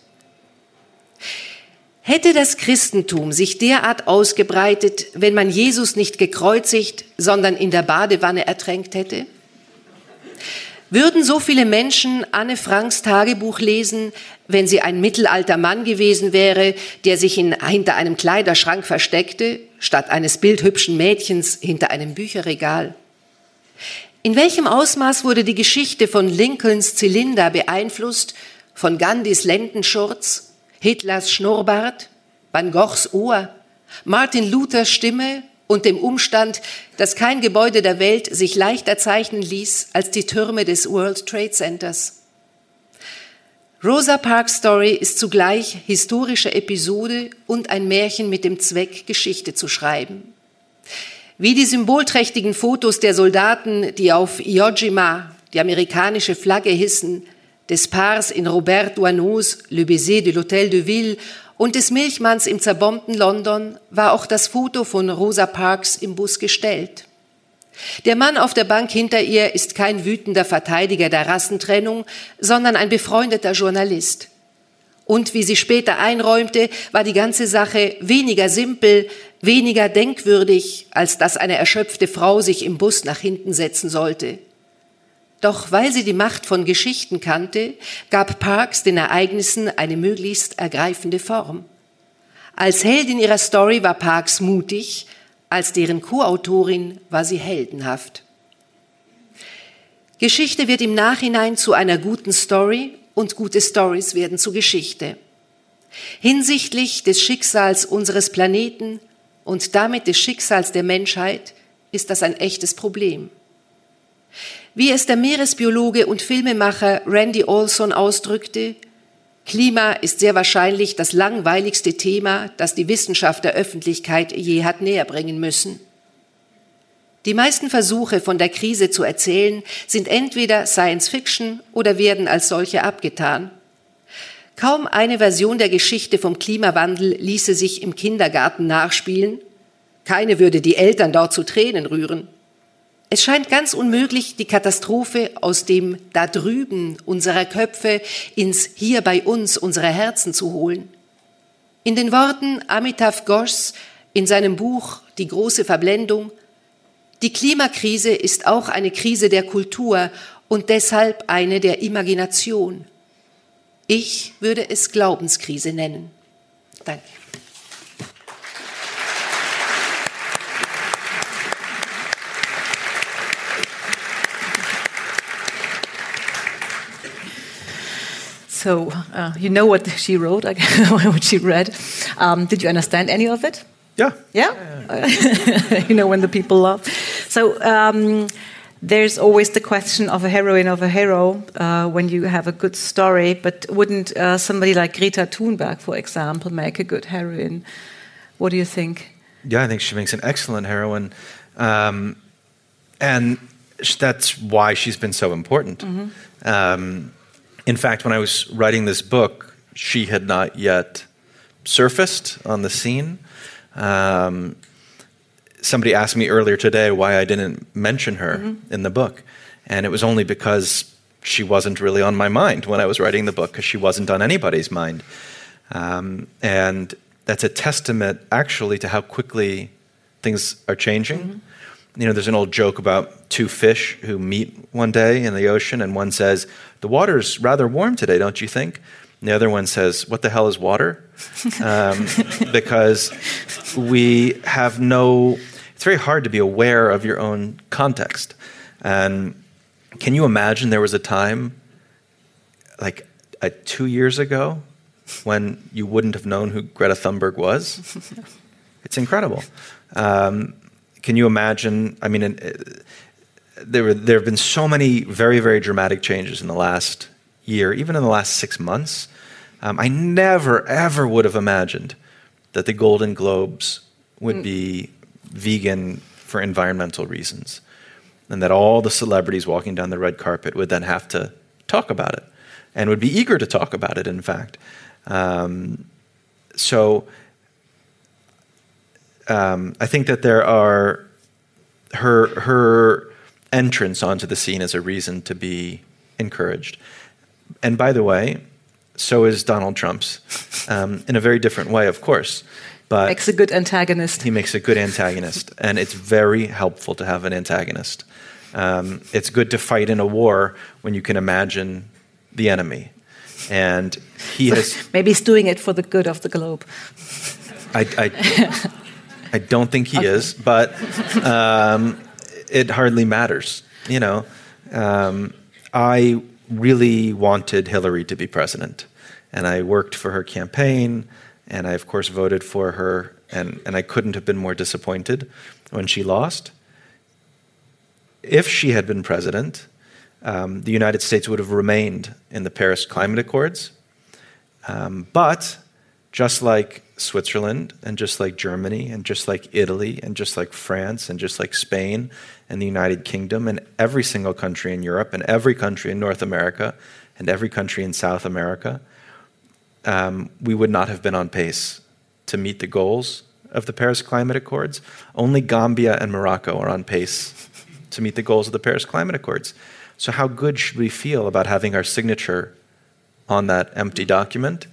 Hätte das Christentum sich derart ausgebreitet, wenn man Jesus nicht gekreuzigt, sondern in der Badewanne ertränkt hätte? Würden so viele Menschen Anne Franks Tagebuch lesen, wenn sie ein mittelalter Mann gewesen wäre, der sich in, hinter einem Kleiderschrank versteckte, statt eines bildhübschen Mädchens hinter einem Bücherregal? In welchem Ausmaß wurde die Geschichte von Lincolns Zylinder beeinflusst, von Gandhis Lendenschurz, Hitlers Schnurrbart, Van Goghs Ohr, Martin Luthers Stimme und dem Umstand, dass kein Gebäude der Welt sich leichter zeichnen ließ als die Türme des World Trade Centers. Rosa Parks Story ist zugleich historische Episode und ein Märchen mit dem Zweck, Geschichte zu schreiben. Wie die symbolträchtigen Fotos der Soldaten, die auf Iwo Jima, die amerikanische Flagge hissen, des Paars in Robert Doisneaus Le Baiser de l'Hôtel de Ville und des Milchmanns im zerbombten London war auch das Foto von Rosa Parks im Bus gestellt. Der Mann auf der Bank hinter ihr ist kein wütender Verteidiger der Rassentrennung, sondern ein befreundeter Journalist. Und wie sie später einräumte, war die ganze Sache weniger simpel, weniger denkwürdig, als dass eine erschöpfte Frau sich im Bus nach hinten setzen sollte. Doch weil sie die Macht von Geschichten kannte, gab Parks den Ereignissen eine möglichst ergreifende Form. Als Heldin ihrer Story war Parks mutig, als deren Co-Autorin war sie heldenhaft. Geschichte wird im Nachhinein zu einer guten Story und gute Stories werden zu Geschichte. Hinsichtlich des Schicksals unseres Planeten und damit des Schicksals der Menschheit ist das ein echtes Problem. Wie es der Meeresbiologe und Filmemacher Randy Olson ausdrückte, Klima ist sehr wahrscheinlich das langweiligste Thema, das die Wissenschaft der Öffentlichkeit je hat näherbringen müssen. Die meisten Versuche von der Krise zu erzählen sind entweder Science Fiction oder werden als solche abgetan. Kaum eine Version der Geschichte vom Klimawandel ließe sich im Kindergarten nachspielen. Keine würde die Eltern dort zu Tränen rühren. Es scheint ganz unmöglich, die Katastrophe aus dem da drüben unserer Köpfe ins hier bei uns unserer Herzen zu holen. In den Worten Amitav Ghoshs in seinem Buch Die große Verblendung, die Klimakrise ist auch eine Krise der Kultur und deshalb eine der Imagination. Ich würde es Glaubenskrise nennen. Danke. So uh, you know what she wrote, (laughs) what she read. Um, did you understand any of it? Yeah. Yeah. yeah. (laughs) you know when the people laugh. So um, there's always the question of a heroine of a hero uh, when you have a good story. But wouldn't uh, somebody like Greta Thunberg, for example, make a good heroine? What do you think? Yeah, I think she makes an excellent heroine, um, and that's why she's been so important. Mm -hmm. In fact, when I was writing this book, she had not yet surfaced on the scene. Um, somebody asked me earlier today why I didn't mention her mm-hmm. in the book, and it was only because she wasn't really on my mind when I was writing the book, because she wasn't on anybody's mind. Um, and that's a testament, actually, to how quickly things are changing. Mm-hmm you know, there's an old joke about two fish who meet one day in the ocean, and one says, The water's rather warm today, don't you think? And the other one says, What the hell is water? (laughs) Um, because we have no, it's very hard to be aware of your own context. And can you imagine there was a time, like uh, two years ago, when you wouldn't have known who Greta Thunberg was? (laughs) It's incredible. Um, can you imagine? I mean, there, were, there have been so many very, very dramatic changes in the last year, even in the last six months. Um, I never, ever would have imagined that the Golden Globes would mm. be vegan for environmental reasons, and that all the celebrities walking down the red carpet would then have to talk about it and would be eager to talk about it, in fact. Um, so um, I think that there are her her entrance onto the scene as a reason to be encouraged. And by the way, so is Donald Trump's, um, in a very different way, of course. But makes a good antagonist. He makes a good antagonist, and it's very helpful to have an antagonist. Um, it's good to fight in a war when you can imagine the enemy, and he so has. (laughs) Maybe he's doing it for the good of the globe. I, I, I don't think he (laughs) okay. is, but um, it hardly matters. You know, um, I really wanted Hillary to be president, and I worked for her campaign, and I of course voted for her, and, and I couldn't have been more disappointed when she lost. If she had been president, um, the United States would have remained in the Paris Climate Accords. Um, but just like Switzerland, and just like Germany, and just like Italy, and just like France, and just like Spain, and the United Kingdom, and every single country in Europe, and every country in North America, and every country in South America, um, we would not have been on pace to meet the goals of the Paris Climate Accords. Only Gambia and Morocco are on pace to meet the goals of the Paris Climate Accords. So, how good should we feel about having our signature on that empty document?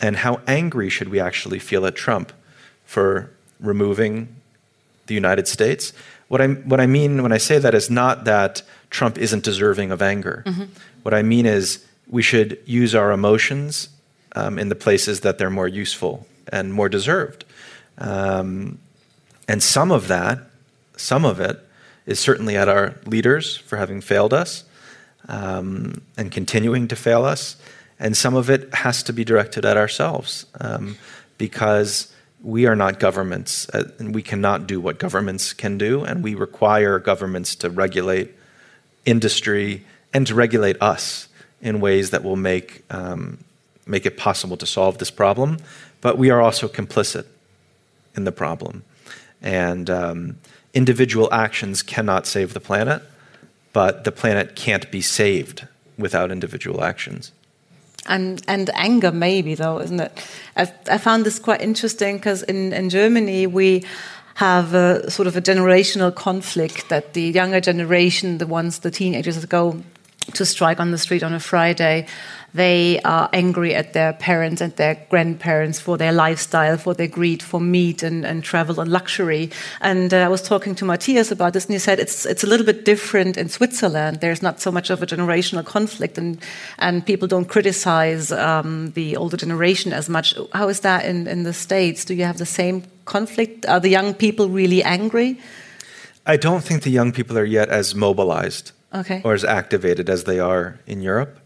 And how angry should we actually feel at Trump for removing the United States? What I, what I mean when I say that is not that Trump isn't deserving of anger. Mm-hmm. What I mean is we should use our emotions um, in the places that they're more useful and more deserved. Um, and some of that, some of it, is certainly at our leaders for having failed us um, and continuing to fail us and some of it has to be directed at ourselves um, because we are not governments uh, and we cannot do what governments can do and we require governments to regulate industry and to regulate us in ways that will make, um, make it possible to solve this problem. But we are also complicit in the problem. And um, individual actions cannot save the planet but the planet can't be saved without individual actions and and anger maybe though isn't it? I i found this quite interesting because in in germany we have a sort of a generational conflict that the younger generation the ones the teenagers go to strike on the street on a friday they are angry at their parents and their grandparents for their lifestyle, for their greed for meat and, and travel and luxury. And uh, I was talking to Matthias about this, and he said it's it's a little bit different in Switzerland. There's not so much of a generational conflict, and and people don't criticize um, the older generation as much. How is that in in the states? Do you have the same conflict? Are the young people really angry? I don't think the young people are yet as mobilized okay. or as activated as they are in Europe.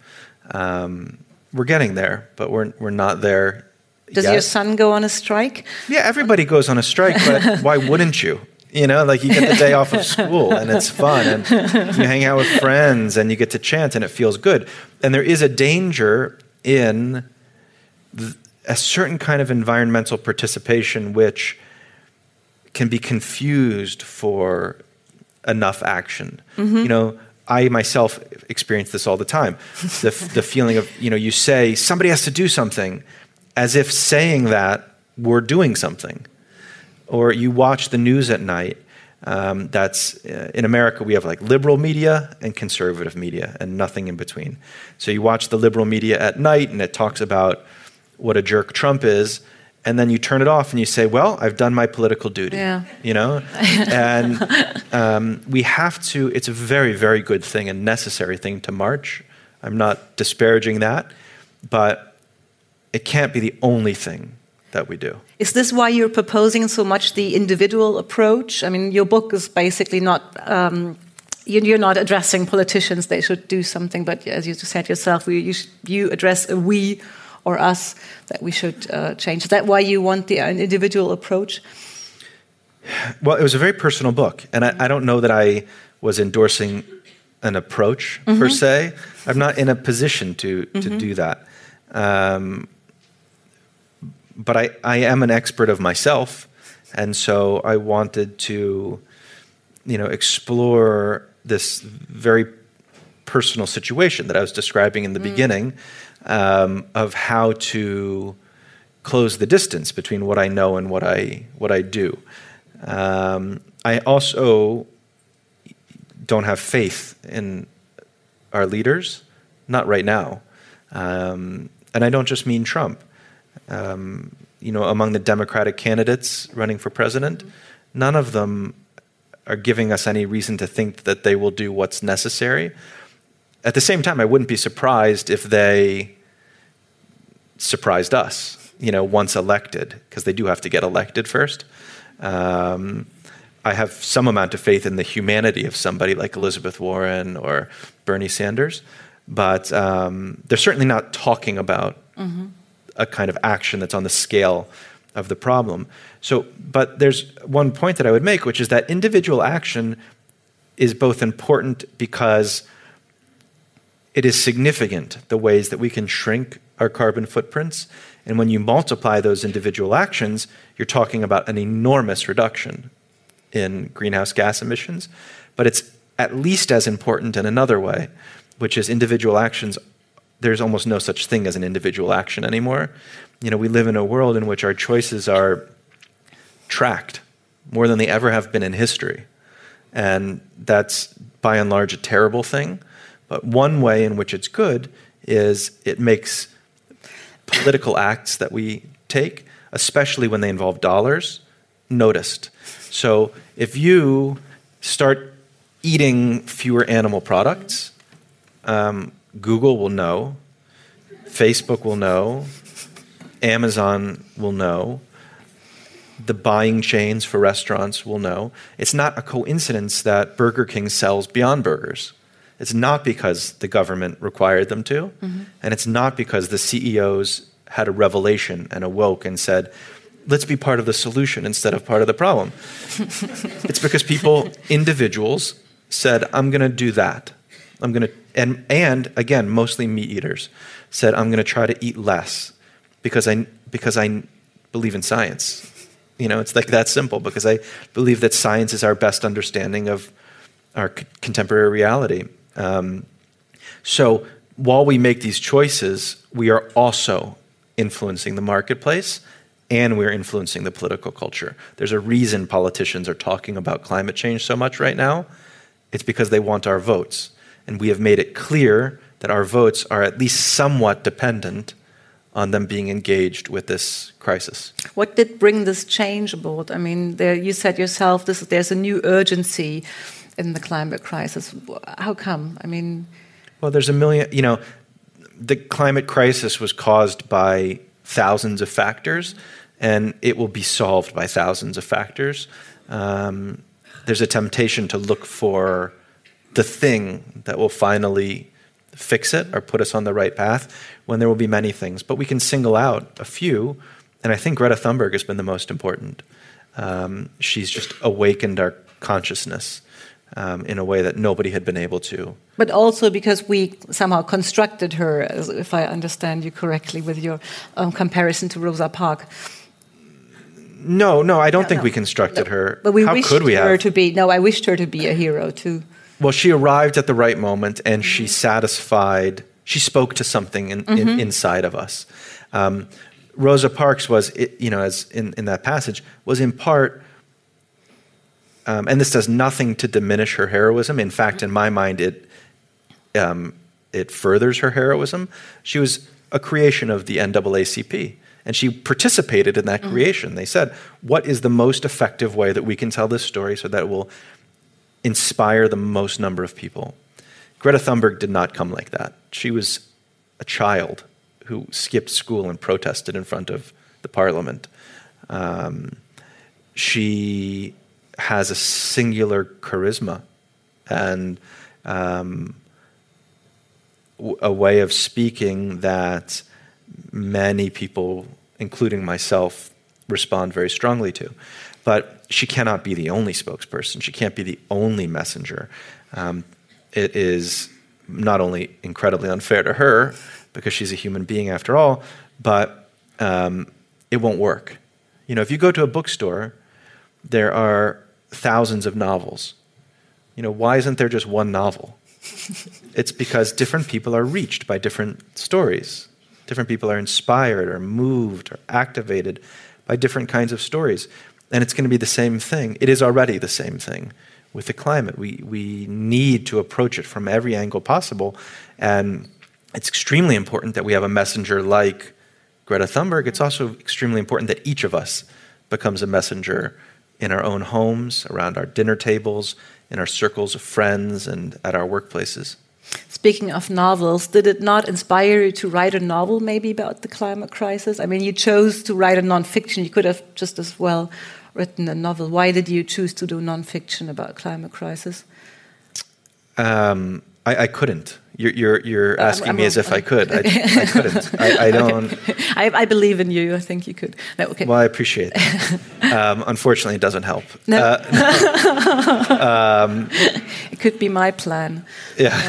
Um, we're getting there, but we're we're not there. Does yet. your son go on a strike? Yeah, everybody goes on a strike, but (laughs) why wouldn't you? You know, like you get the day off of school and it's fun, and you hang out with friends and you get to chant and it feels good. And there is a danger in a certain kind of environmental participation which can be confused for enough action. Mm-hmm. You know, I myself experience this all the time. The, (laughs) the feeling of, you know, you say, somebody has to do something, as if saying that we're doing something. Or you watch the news at night. Um, that's uh, in America, we have like liberal media and conservative media and nothing in between. So you watch the liberal media at night and it talks about what a jerk Trump is and then you turn it off and you say, "Well, I've done my political duty." Yeah. You know, (laughs) and um, we have to. It's a very, very good thing and necessary thing to march. I'm not disparaging that, but it can't be the only thing that we do. Is this why you're proposing so much the individual approach? I mean, your book is basically not. Um, you're not addressing politicians; they should do something. But as you said yourself, you, you address a we or us that we should uh, change. Is that why you want the uh, individual approach? Well, it was a very personal book, and I, I don't know that I was endorsing an approach per se. I'm not in a position to to do that. Um, but I, I am an expert of myself, and so I wanted to, you know, explore this very personal situation that I was describing in the beginning um, of how to close the distance between what I know and what I what I do. Um, I also don't have faith in our leaders, not right now, um, and I don't just mean Trump. Um, you know, among the Democratic candidates running for president, none of them are giving us any reason to think that they will do what's necessary. At the same time, I wouldn't be surprised if they surprised us, you know, once elected, because they do have to get elected first. Um, I have some amount of faith in the humanity of somebody like Elizabeth Warren or Bernie Sanders, but um, they're certainly not talking about a kind of action that's on the scale of the problem. So, but there's one point that I would make, which is that individual action is both important because it is significant the ways that we can shrink our carbon footprints. And when you multiply those individual actions, you're talking about an enormous reduction in greenhouse gas emissions. But it's at least as important in another way, which is individual actions. There's almost no such thing as an individual action anymore. You know, we live in a world in which our choices are tracked more than they ever have been in history. And that's by and large a terrible thing. But one way in which it's good is it makes political acts that we take, especially when they involve dollars, noticed. So if you start eating fewer animal products, um, Google will know, Facebook will know, Amazon will know, the buying chains for restaurants will know. It's not a coincidence that Burger King sells Beyond Burgers. It's not because the government required them to, mm-hmm. and it's not because the CEOs had a revelation and awoke and said, let's be part of the solution instead of part of the problem. (laughs) it's because people, individuals, said, I'm going to do that. I'm going to, and, and again, mostly meat eaters, said, I'm going to try to eat less because I, because I believe in science. You know, it's like that simple because I believe that science is our best understanding of our c- contemporary reality. Um, so while we make these choices, we are also influencing the marketplace and we're influencing the political culture. There's a reason politicians are talking about climate change so much right now. It's because they want our votes. And we have made it clear that our votes are at least somewhat dependent on them being engaged with this crisis. What did bring this change about? I mean, there, you said yourself this, there's a new urgency in the climate crisis. How come? I mean, Well, there's a million, you know, the climate crisis was caused by thousands of factors, and it will be solved by thousands of factors. Um, there's a temptation to look for the thing that will finally fix it or put us on the right path when there will be many things. But we can single out a few, and I think Greta Thunberg has been the most important. Um, she's just awakened our consciousness um, in a way that nobody had been able to but also because we somehow constructed her, as- if I understand you correctly, with your um, comparison to Rosa Parks. No, no, I don't No, think no. we constructed her. But we How wished could we her have? to be. No, I wished her to be a hero too. Well, she arrived at the right moment, and she Mm-hmm. satisfied. She spoke to something in, in, inside of us. Um, Rosa Parks was, you know, as in, in that passage, was in part. Um, and this does nothing to diminish her heroism. In fact, in my mind, it um, it furthers her heroism. She was a creation of the NAACP, and she participated in that creation. They said, "What is the most effective way that we can tell this story so that it will inspire the most number of people?" Greta Thunberg did not come like that. She was a child who skipped school and protested in front of the parliament. Um, she has a singular charisma and um, a way of speaking that many people, including myself, respond very strongly to. But she cannot be the only spokesperson. She can't be the only messenger. Um, it is not only incredibly unfair to her because she's a human being after all, but um, it won't work. You know, if you go to a bookstore, there are thousands of novels. You know, why isn't there just one novel? (laughs) it's because different people are reached by different stories. Different people are inspired or moved or activated by different kinds of stories. And it's going to be the same thing. It is already the same thing with the climate. We, we need to approach it from every angle possible. And it's extremely important that we have a messenger like Greta Thunberg. It's also extremely important that each of us becomes a messenger in our own homes, around our dinner tables, in our circles of friends, and at our workplaces. Speaking of novels, did it not inspire you to write a novel maybe about the climate crisis? I mean, you chose to write a nonfiction. You could have just as well written a novel. Why did you choose to do nonfiction about climate crisis? Um, I, I, couldn't. You're, you're, you're asking I'm, I'm me as if I could. I, I (laughs) couldn't. I, I don't. Okay. I, believe in you. I think you could. No, okay. Well, I appreciate it. (laughs) um, unfortunately, it doesn't help. No. Uh, no. (laughs) um, it could be my plan. Yeah.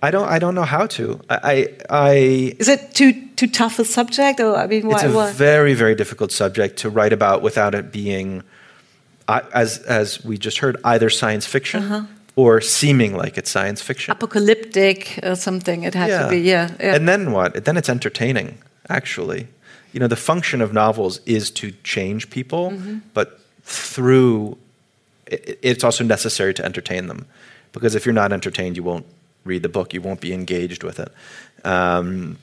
I don't. I don't know how to. I. I. Is it too too tough a subject, or I mean, why, it's a why? very very difficult subject to write about without it being, as as we just heard, either science fiction. Uh -huh or seeming like it's science fiction. Apocalyptic or something. It had yeah. to be, yeah, yeah. And then what? Then it's entertaining, actually. You know, the function of novels is to change people, mm-hmm. but through it, it's also necessary to entertain them. Because if you're not entertained, you won't read the book, you won't be engaged with it. Um,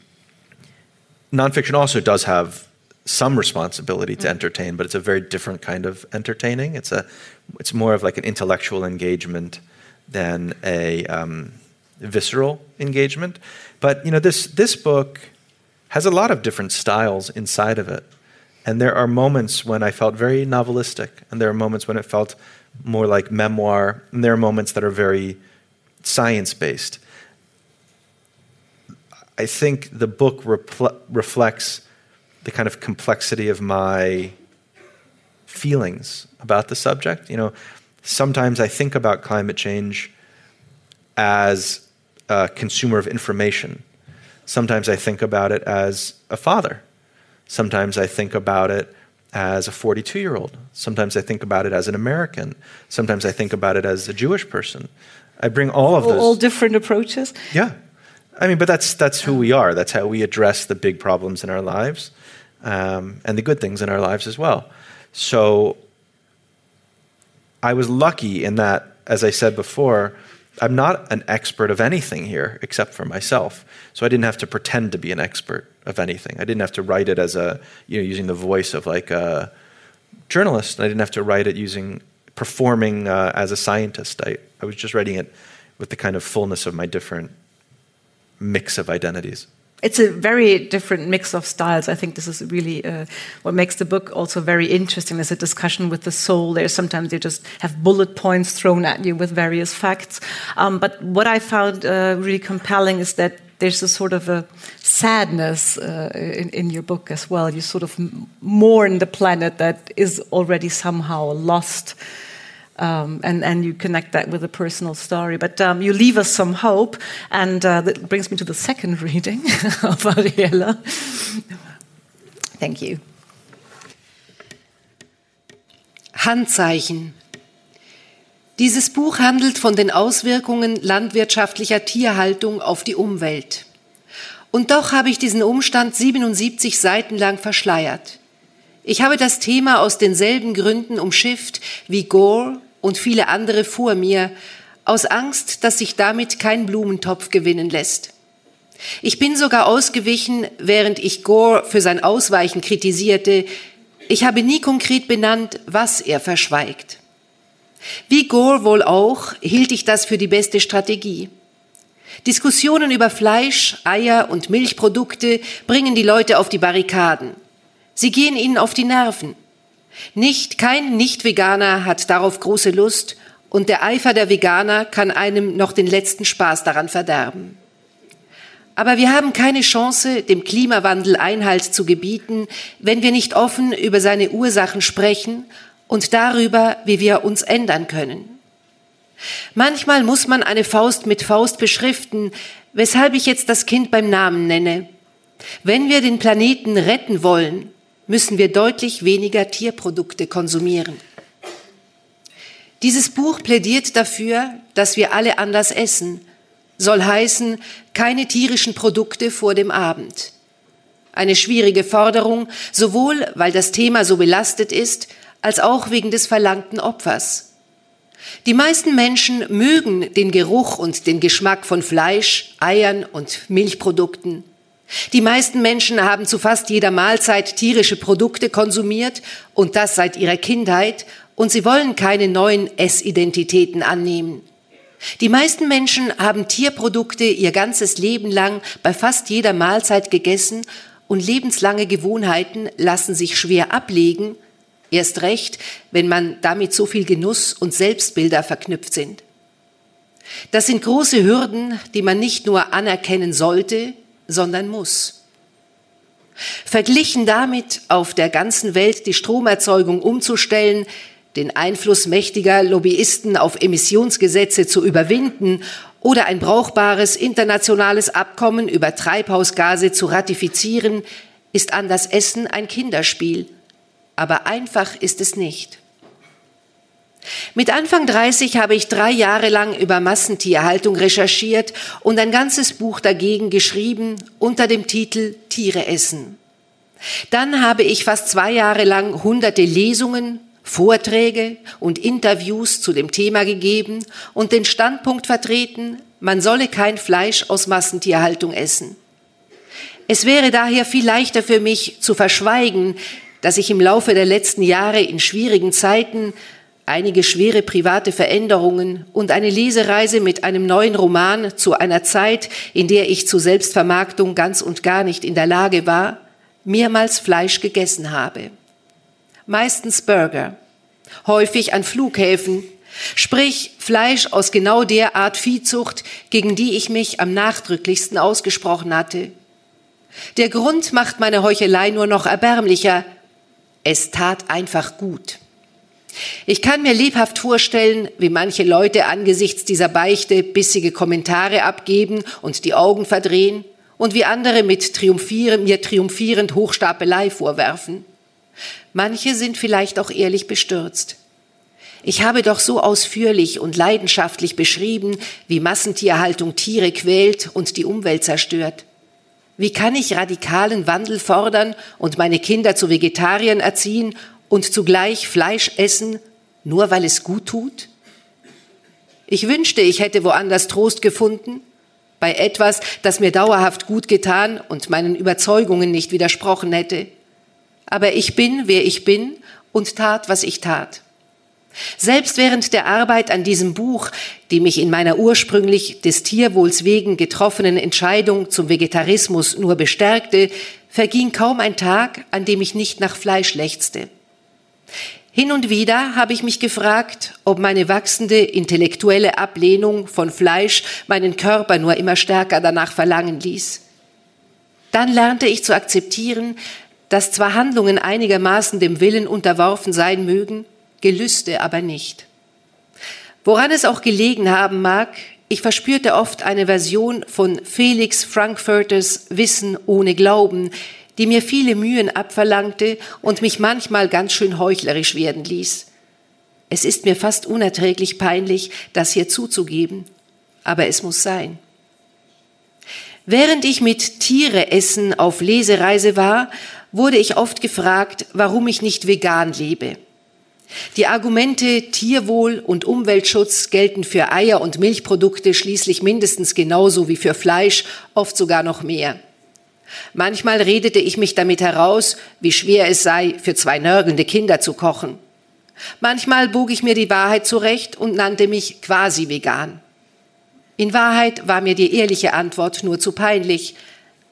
nonfiction also does have some responsibility to mm. entertain, but it's a very different kind of entertaining. It's a, it's more of like an intellectual engagement than a um, visceral engagement. But you know, this this book has a lot of different styles inside of it, and there are moments when I felt very novelistic, and there are moments when it felt more like memoir, and there are moments that are very science based. I think the book repl- reflects the kind of complexity of my feelings about the subject. You know, sometimes I think about climate change as a consumer of information. Sometimes I think about it as a father. Sometimes I think about it as a 42 year old. Sometimes I think about it as an American. Sometimes I think about it as a Jewish person. I bring all of those. All different approaches? Yeah. I mean, but that's, that's who we are. That's how we address the big problems in our lives um, and the good things in our lives as well. So I was lucky in that, as I said before, I'm not an expert of anything here except for myself. So I didn't have to pretend to be an expert of anything. I didn't have to write it as a, you know, using the voice of like a journalist. I didn't have to write it using performing uh, as a scientist. I, I was just writing it with the kind of fullness of my different mix of identities it's a very different mix of styles. I think this is really uh, what makes the book also very interesting. There's a discussion with the soul. There's sometimes you just have bullet points thrown at you with various facts. Um, but what I found uh, really compelling is that there's a sort of a sadness uh, in, in, your book as well. You sort of mourn the planet that is already somehow lost um, and, and you connect that with a personal story. But um, you leave us some hope, and uh, that brings me to the second (laughs) reading of Ariella. Thank you. Handzeichen. Dieses Buch handelt von den Auswirkungen landwirtschaftlicher Tierhaltung auf die Umwelt. Und doch habe ich diesen Umstand 77 Seiten lang verschleiert. Ich habe das Thema aus denselben Gründen umschifft wie Gore, und viele andere vor mir, aus Angst, dass sich damit kein Blumentopf gewinnen lässt. Ich bin sogar ausgewichen, während ich Gore für sein Ausweichen kritisierte. Ich habe nie konkret benannt, was er verschweigt. Wie Gore wohl auch, hielt ich das für die beste Strategie. Diskussionen über Fleisch, Eier und Milchprodukte bringen die Leute auf die Barrikaden. Sie gehen ihnen auf die Nerven. Nicht, kein Nicht-Veganer hat darauf große Lust und der Eifer der Veganer kann einem noch den letzten Spaß daran verderben. Aber wir haben keine Chance, dem Klimawandel Einhalt zu gebieten, wenn wir nicht offen über seine Ursachen sprechen und darüber, wie wir uns ändern können. Manchmal muss man eine Faust mit Faust beschriften, weshalb ich jetzt das Kind beim Namen nenne. Wenn wir den Planeten retten wollen, müssen wir deutlich weniger Tierprodukte konsumieren. Dieses Buch plädiert dafür, dass wir alle anders essen, soll heißen, keine tierischen Produkte vor dem Abend. Eine schwierige Forderung, sowohl weil das Thema so belastet ist, als auch wegen des verlangten Opfers. Die meisten Menschen mögen den Geruch und den Geschmack von Fleisch, Eiern und Milchprodukten. Die meisten Menschen haben zu fast jeder Mahlzeit tierische Produkte konsumiert und das seit ihrer Kindheit und sie wollen keine neuen Essidentitäten annehmen. Die meisten Menschen haben Tierprodukte ihr ganzes Leben lang bei fast jeder Mahlzeit gegessen und lebenslange Gewohnheiten lassen sich schwer ablegen, erst recht, wenn man damit so viel Genuss und Selbstbilder verknüpft sind. Das sind große Hürden, die man nicht nur anerkennen sollte, sondern muss. Verglichen damit, auf der ganzen Welt die Stromerzeugung umzustellen, den Einfluss mächtiger Lobbyisten auf Emissionsgesetze zu überwinden oder ein brauchbares internationales Abkommen über Treibhausgase zu ratifizieren, ist an das Essen ein Kinderspiel. Aber einfach ist es nicht. Mit Anfang 30 habe ich drei Jahre lang über Massentierhaltung recherchiert und ein ganzes Buch dagegen geschrieben unter dem Titel Tiere essen. Dann habe ich fast zwei Jahre lang hunderte Lesungen, Vorträge und Interviews zu dem Thema gegeben und den Standpunkt vertreten, man solle kein Fleisch aus Massentierhaltung essen. Es wäre daher viel leichter für mich zu verschweigen, dass ich im Laufe der letzten Jahre in schwierigen Zeiten einige schwere private Veränderungen und eine Lesereise mit einem neuen Roman zu einer Zeit, in der ich zu Selbstvermarktung ganz und gar nicht in der Lage war, mehrmals Fleisch gegessen habe meistens Burger, häufig an Flughäfen, sprich Fleisch aus genau der Art Viehzucht, gegen die ich mich am nachdrücklichsten ausgesprochen hatte. Der Grund macht meine Heuchelei nur noch erbärmlicher. Es tat einfach gut. Ich kann mir lebhaft vorstellen, wie manche Leute angesichts dieser Beichte bissige Kommentare abgeben und die Augen verdrehen und wie andere mit triumphieren, mir triumphierend Hochstapelei vorwerfen. Manche sind vielleicht auch ehrlich bestürzt. Ich habe doch so ausführlich und leidenschaftlich beschrieben, wie Massentierhaltung Tiere quält und die Umwelt zerstört. Wie kann ich radikalen Wandel fordern und meine Kinder zu Vegetariern erziehen und zugleich Fleisch essen, nur weil es gut tut? Ich wünschte, ich hätte woanders Trost gefunden, bei etwas, das mir dauerhaft gut getan und meinen Überzeugungen nicht widersprochen hätte aber ich bin, wer ich bin und tat, was ich tat. Selbst während der Arbeit an diesem Buch, die mich in meiner ursprünglich des Tierwohls wegen getroffenen Entscheidung zum Vegetarismus nur bestärkte, verging kaum ein Tag, an dem ich nicht nach Fleisch lechzte. Hin und wieder habe ich mich gefragt, ob meine wachsende intellektuelle Ablehnung von Fleisch meinen Körper nur immer stärker danach verlangen ließ. Dann lernte ich zu akzeptieren, dass zwar Handlungen einigermaßen dem Willen unterworfen sein mögen, Gelüste aber nicht. Woran es auch gelegen haben mag, ich verspürte oft eine Version von Felix Frankfurters Wissen ohne Glauben, die mir viele Mühen abverlangte und mich manchmal ganz schön heuchlerisch werden ließ. Es ist mir fast unerträglich peinlich, das hier zuzugeben, aber es muss sein. Während ich mit Tiere essen auf Lesereise war, wurde ich oft gefragt, warum ich nicht vegan lebe. Die Argumente Tierwohl und Umweltschutz gelten für Eier und Milchprodukte schließlich mindestens genauso wie für Fleisch, oft sogar noch mehr. Manchmal redete ich mich damit heraus, wie schwer es sei, für zwei nörgelnde Kinder zu kochen. Manchmal bog ich mir die Wahrheit zurecht und nannte mich quasi vegan. In Wahrheit war mir die ehrliche Antwort nur zu peinlich,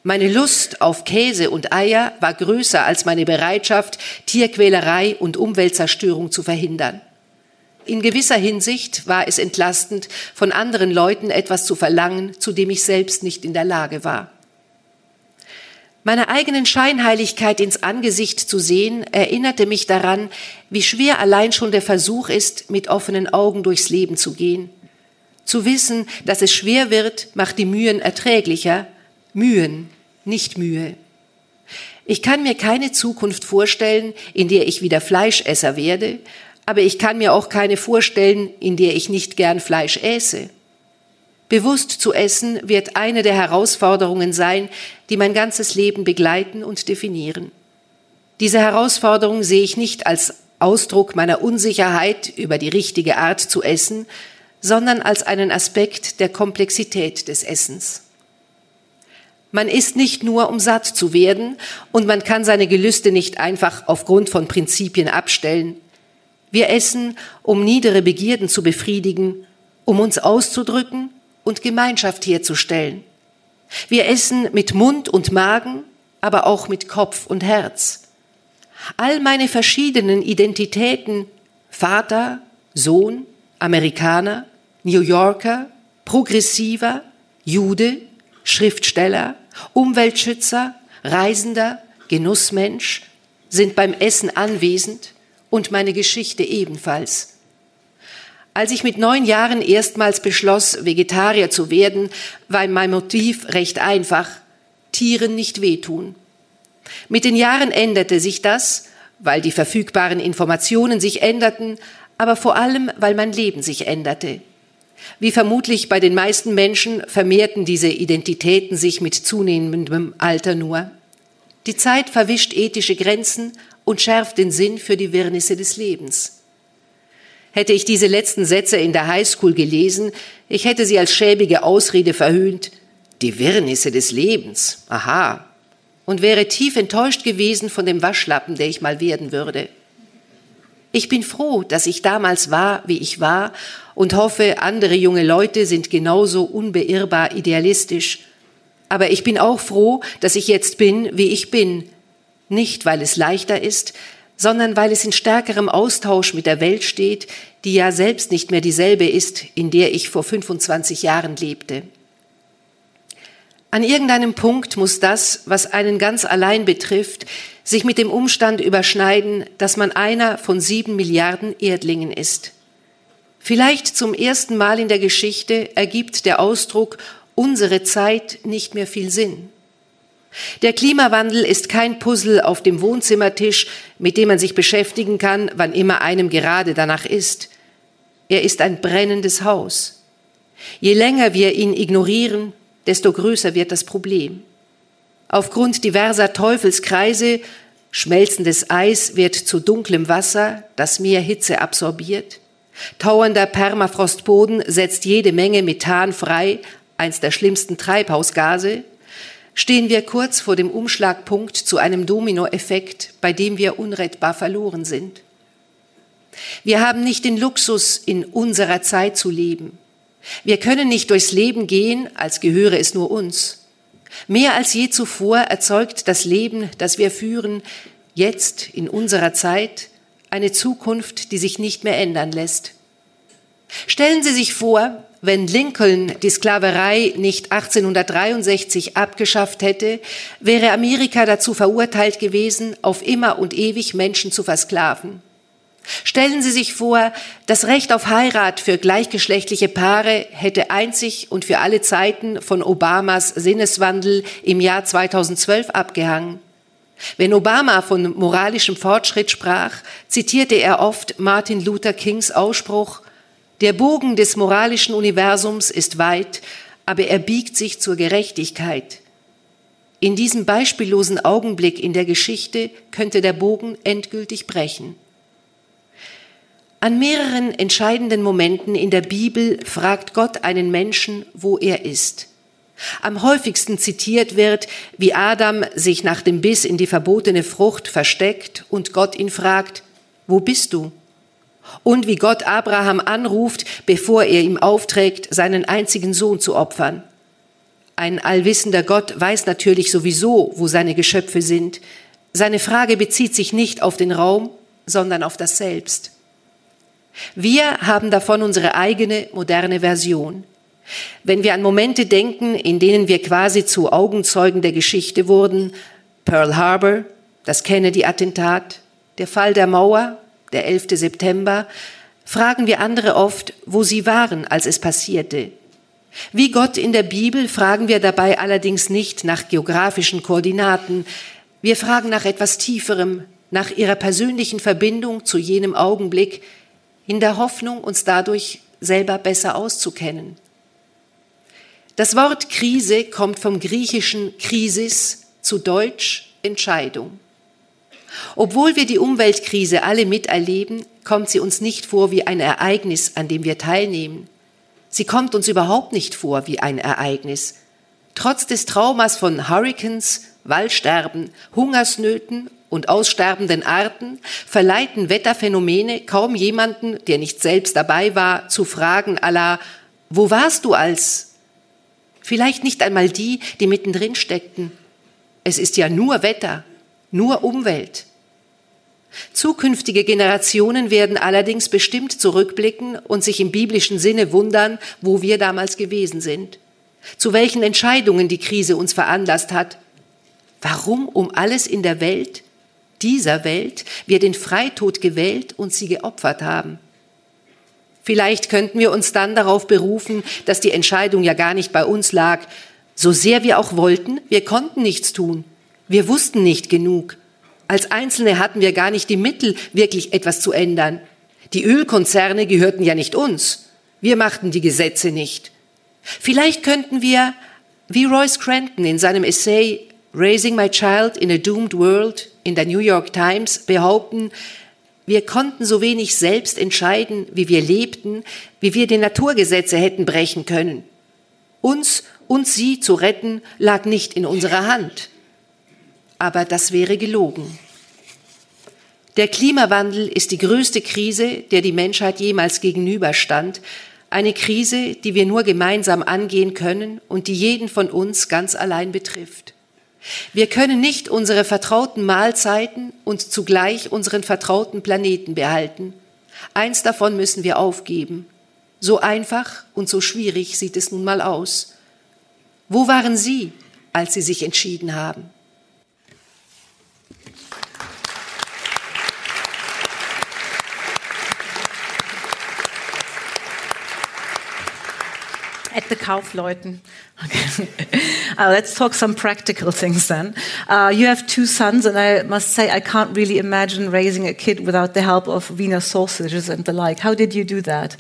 meine Lust auf Käse und Eier war größer als meine Bereitschaft, Tierquälerei und Umweltzerstörung zu verhindern. In gewisser Hinsicht war es entlastend, von anderen Leuten etwas zu verlangen, zu dem ich selbst nicht in der Lage war. Meiner eigenen Scheinheiligkeit ins Angesicht zu sehen, erinnerte mich daran, wie schwer allein schon der Versuch ist, mit offenen Augen durchs Leben zu gehen. Zu wissen, dass es schwer wird, macht die Mühen erträglicher. Mühen, nicht Mühe. Ich kann mir keine Zukunft vorstellen, in der ich wieder Fleischesser werde, aber ich kann mir auch keine vorstellen, in der ich nicht gern Fleisch esse. Bewusst zu essen wird eine der Herausforderungen sein, die mein ganzes Leben begleiten und definieren. Diese Herausforderung sehe ich nicht als Ausdruck meiner Unsicherheit über die richtige Art zu essen, sondern als einen Aspekt der Komplexität des Essens. Man isst nicht nur, um satt zu werden, und man kann seine Gelüste nicht einfach aufgrund von Prinzipien abstellen. Wir essen, um niedere Begierden zu befriedigen, um uns auszudrücken und Gemeinschaft herzustellen. Wir essen mit Mund und Magen, aber auch mit Kopf und Herz. All meine verschiedenen Identitäten, Vater, Sohn, Amerikaner, New Yorker, Progressiver, Jude, Schriftsteller, Umweltschützer, Reisender, Genussmensch, sind beim Essen anwesend und meine Geschichte ebenfalls. Als ich mit neun Jahren erstmals beschloss, Vegetarier zu werden, war mein Motiv recht einfach. Tieren nicht wehtun. Mit den Jahren änderte sich das, weil die verfügbaren Informationen sich änderten, aber vor allem, weil mein Leben sich änderte. Wie vermutlich bei den meisten Menschen vermehrten diese Identitäten sich mit zunehmendem Alter nur. Die Zeit verwischt ethische Grenzen und schärft den Sinn für die Wirrnisse des Lebens. Hätte ich diese letzten Sätze in der Highschool gelesen, ich hätte sie als schäbige Ausrede verhöhnt. Die Wirrnisse des Lebens. Aha. Und wäre tief enttäuscht gewesen von dem Waschlappen, der ich mal werden würde. Ich bin froh, dass ich damals war, wie ich war, und hoffe, andere junge Leute sind genauso unbeirrbar idealistisch. Aber ich bin auch froh, dass ich jetzt bin, wie ich bin. Nicht, weil es leichter ist, sondern weil es in stärkerem Austausch mit der Welt steht, die ja selbst nicht mehr dieselbe ist, in der ich vor 25 Jahren lebte. An irgendeinem Punkt muss das, was einen ganz allein betrifft, sich mit dem Umstand überschneiden, dass man einer von sieben Milliarden Erdlingen ist. Vielleicht zum ersten Mal in der Geschichte ergibt der Ausdruck unsere Zeit nicht mehr viel Sinn. Der Klimawandel ist kein Puzzle auf dem Wohnzimmertisch, mit dem man sich beschäftigen kann, wann immer einem gerade danach ist. Er ist ein brennendes Haus. Je länger wir ihn ignorieren, desto größer wird das Problem. Aufgrund diverser Teufelskreise, schmelzendes Eis wird zu dunklem Wasser, das mehr Hitze absorbiert, tauernder Permafrostboden setzt jede Menge Methan frei, eins der schlimmsten Treibhausgase, stehen wir kurz vor dem Umschlagpunkt zu einem Dominoeffekt, bei dem wir unrettbar verloren sind. Wir haben nicht den Luxus, in unserer Zeit zu leben. Wir können nicht durchs Leben gehen, als gehöre es nur uns. Mehr als je zuvor erzeugt das Leben, das wir führen, jetzt in unserer Zeit eine Zukunft, die sich nicht mehr ändern lässt. Stellen Sie sich vor, wenn Lincoln die Sklaverei nicht 1863 abgeschafft hätte, wäre Amerika dazu verurteilt gewesen, auf immer und ewig Menschen zu versklaven. Stellen Sie sich vor, das Recht auf Heirat für gleichgeschlechtliche Paare hätte einzig und für alle Zeiten von Obamas Sinneswandel im Jahr 2012 abgehangen. Wenn Obama von moralischem Fortschritt sprach, zitierte er oft Martin Luther Kings Ausspruch, der Bogen des moralischen Universums ist weit, aber er biegt sich zur Gerechtigkeit. In diesem beispiellosen Augenblick in der Geschichte könnte der Bogen endgültig brechen. An mehreren entscheidenden Momenten in der Bibel fragt Gott einen Menschen, wo er ist. Am häufigsten zitiert wird, wie Adam sich nach dem Biss in die verbotene Frucht versteckt und Gott ihn fragt, wo bist du? Und wie Gott Abraham anruft, bevor er ihm aufträgt, seinen einzigen Sohn zu opfern. Ein allwissender Gott weiß natürlich sowieso, wo seine Geschöpfe sind. Seine Frage bezieht sich nicht auf den Raum, sondern auf das Selbst. Wir haben davon unsere eigene moderne Version. Wenn wir an Momente denken, in denen wir quasi zu Augenzeugen der Geschichte wurden, Pearl Harbor, das Kennedy-Attentat, der Fall der Mauer, der 11. September, fragen wir andere oft, wo sie waren, als es passierte. Wie Gott in der Bibel fragen wir dabei allerdings nicht nach geografischen Koordinaten, wir fragen nach etwas Tieferem, nach ihrer persönlichen Verbindung zu jenem Augenblick, in der Hoffnung, uns dadurch selber besser auszukennen. Das Wort Krise kommt vom griechischen Krisis zu Deutsch Entscheidung. Obwohl wir die Umweltkrise alle miterleben, kommt sie uns nicht vor wie ein Ereignis, an dem wir teilnehmen. Sie kommt uns überhaupt nicht vor wie ein Ereignis. Trotz des Traumas von Hurricanes, Waldsterben, Hungersnöten und aussterbenden Arten verleiten Wetterphänomene kaum jemanden, der nicht selbst dabei war, zu fragen aller, wo warst du als? Vielleicht nicht einmal die, die mittendrin steckten. Es ist ja nur Wetter, nur Umwelt. Zukünftige Generationen werden allerdings bestimmt zurückblicken und sich im biblischen Sinne wundern, wo wir damals gewesen sind, zu welchen Entscheidungen die Krise uns veranlasst hat. Warum um alles in der Welt, dieser Welt, wir den Freitod gewählt und sie geopfert haben? Vielleicht könnten wir uns dann darauf berufen, dass die Entscheidung ja gar nicht bei uns lag. So sehr wir auch wollten, wir konnten nichts tun. Wir wussten nicht genug. Als Einzelne hatten wir gar nicht die Mittel, wirklich etwas zu ändern. Die Ölkonzerne gehörten ja nicht uns. Wir machten die Gesetze nicht. Vielleicht könnten wir, wie Royce Cranton in seinem Essay Raising My Child in a Doomed World in der New York Times behaupten, wir konnten so wenig selbst entscheiden, wie wir lebten, wie wir die Naturgesetze hätten brechen können. Uns und sie zu retten lag nicht in unserer Hand aber das wäre gelogen. Der Klimawandel ist die größte Krise, der die Menschheit jemals gegenüberstand, eine Krise, die wir nur gemeinsam angehen können und die jeden von uns ganz allein betrifft. Wir können nicht unsere vertrauten Mahlzeiten und zugleich unseren vertrauten Planeten behalten. Eins davon müssen wir aufgeben. So einfach und so schwierig sieht es nun mal aus. Wo waren Sie, als Sie sich entschieden haben? At the Kaufleuten. Okay. (laughs) uh, let's talk some practical things then. Uh, you have two sons, and I must say I can't really imagine raising a kid without the help of Wiener sausages and the like. How did you do that?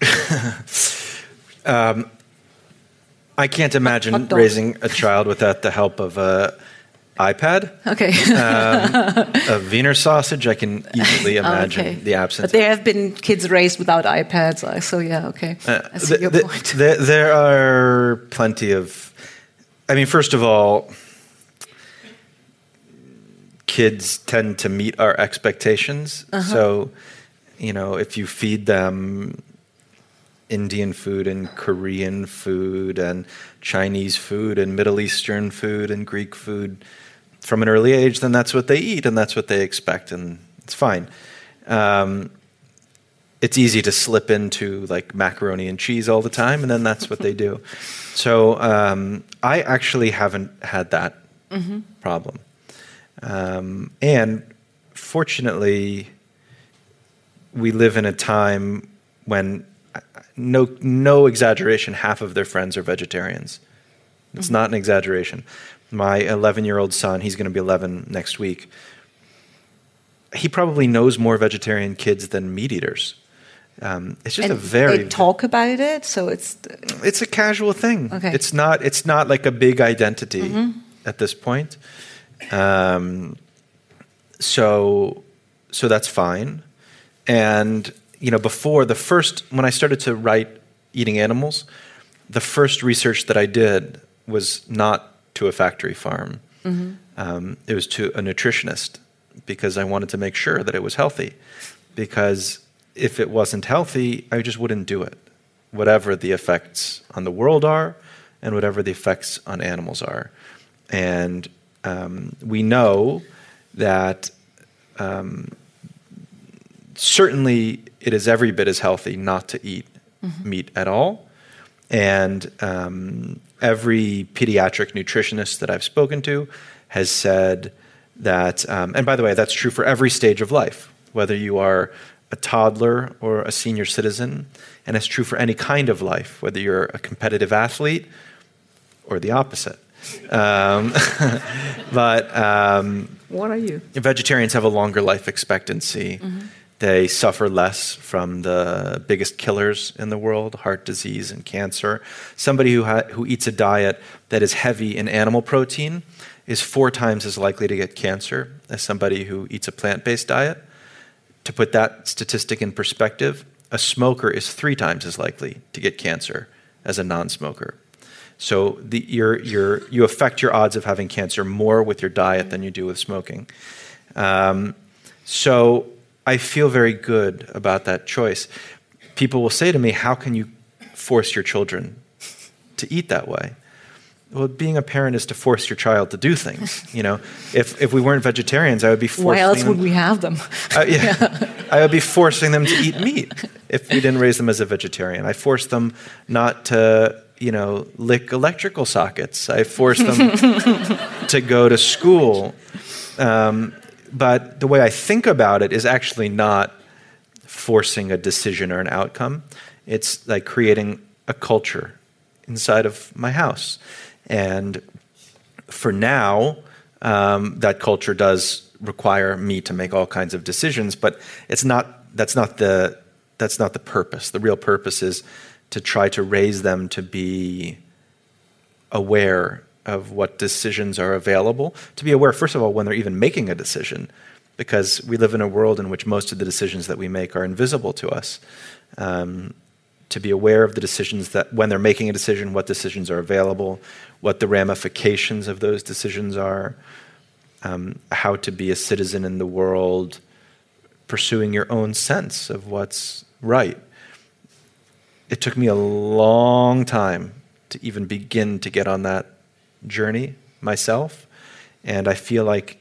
(laughs) um, I can't imagine raising a child without the help of a iPad. Okay. um, a Wiener sausage, I can easily (laughs) oh, imagine okay. the absence. But there have been kids raised without iPads, so yeah, okay. Uh, I see the, your the, point. The, there are plenty of. I mean, first of all, kids tend to meet our expectations. Uh-huh. So, you know, if you feed them Indian food and Korean food and Chinese food and Middle Eastern food and Greek food, from an early age, then that's what they eat and that's what they expect, and it's fine. Um, it's easy to slip into like macaroni and cheese all the time, and then that's what they do. (laughs) So um, I actually haven't had that mm-hmm. problem, um, and fortunately, we live in a time when no no exaggeration, half of their friends are vegetarians. It's mm-hmm. not an exaggeration my 11 year old son, he's going to be 11 next week, he probably knows more vegetarian kids than meat eaters. Um, it's just and a very they talk about it, so it's it's a casual thing. Okay. It's not it's not like a big identity mm-hmm. at this point. Um, so so that's fine. And you know, before the first when I started to write eating animals, the first research that I did was not to a factory farm. Mm-hmm. Um, it was to a nutritionist because I wanted to make sure that it was healthy. Because if it wasn't healthy, I just wouldn't do it, whatever the effects on the world are and whatever the effects on animals are. And um, we know that um, certainly it is every bit as healthy not to eat mm-hmm. meat at all. And um, every pediatric nutritionist that I've spoken to has said that, um, and by the way, that's true for every stage of life, whether you are a toddler or a senior citizen, and it's true for any kind of life, whether you're a competitive athlete or the opposite. Um, (laughs) but um, what are you? Vegetarians have a longer life expectancy. Mm-hmm. They suffer less from the biggest killers in the world, heart disease and cancer. Somebody who, ha- who eats a diet that is heavy in animal protein is four times as likely to get cancer as somebody who eats a plant based diet. To put that statistic in perspective, a smoker is three times as likely to get cancer as a non smoker. So the, you're, you're, you affect your odds of having cancer more with your diet than you do with smoking. Um, so I feel very good about that choice. People will say to me, How can you force your children to eat that way? Well, being a parent is to force your child to do things. (laughs) You know, if, if we weren't vegetarians, I would be forcing. Why else them, would we have them? (laughs) uh, yeah, yeah. I would be forcing them to eat meat if we didn't raise them as a vegetarian. I forced them not to you know, lick electrical sockets. I forced them (laughs) to go to school. Um, but the way I think about it is actually not forcing a decision or an outcome. It's like creating a culture inside of my house. And for now, um, that culture does require me to make all kinds of decisions, but it's not, that's, not the, that's not the purpose. The real purpose is to try to raise them to be aware of what decisions are available, to be aware, first of all, when they're even making a decision, because we live in a world in which most of the decisions that we make are invisible to us. Um, to be aware of the decisions that, when they're making a decision, what decisions are available, what the ramifications of those decisions are, um, how to be a citizen in the world, pursuing your own sense of what's right it took me a long time to even begin to get on that journey myself. And I feel like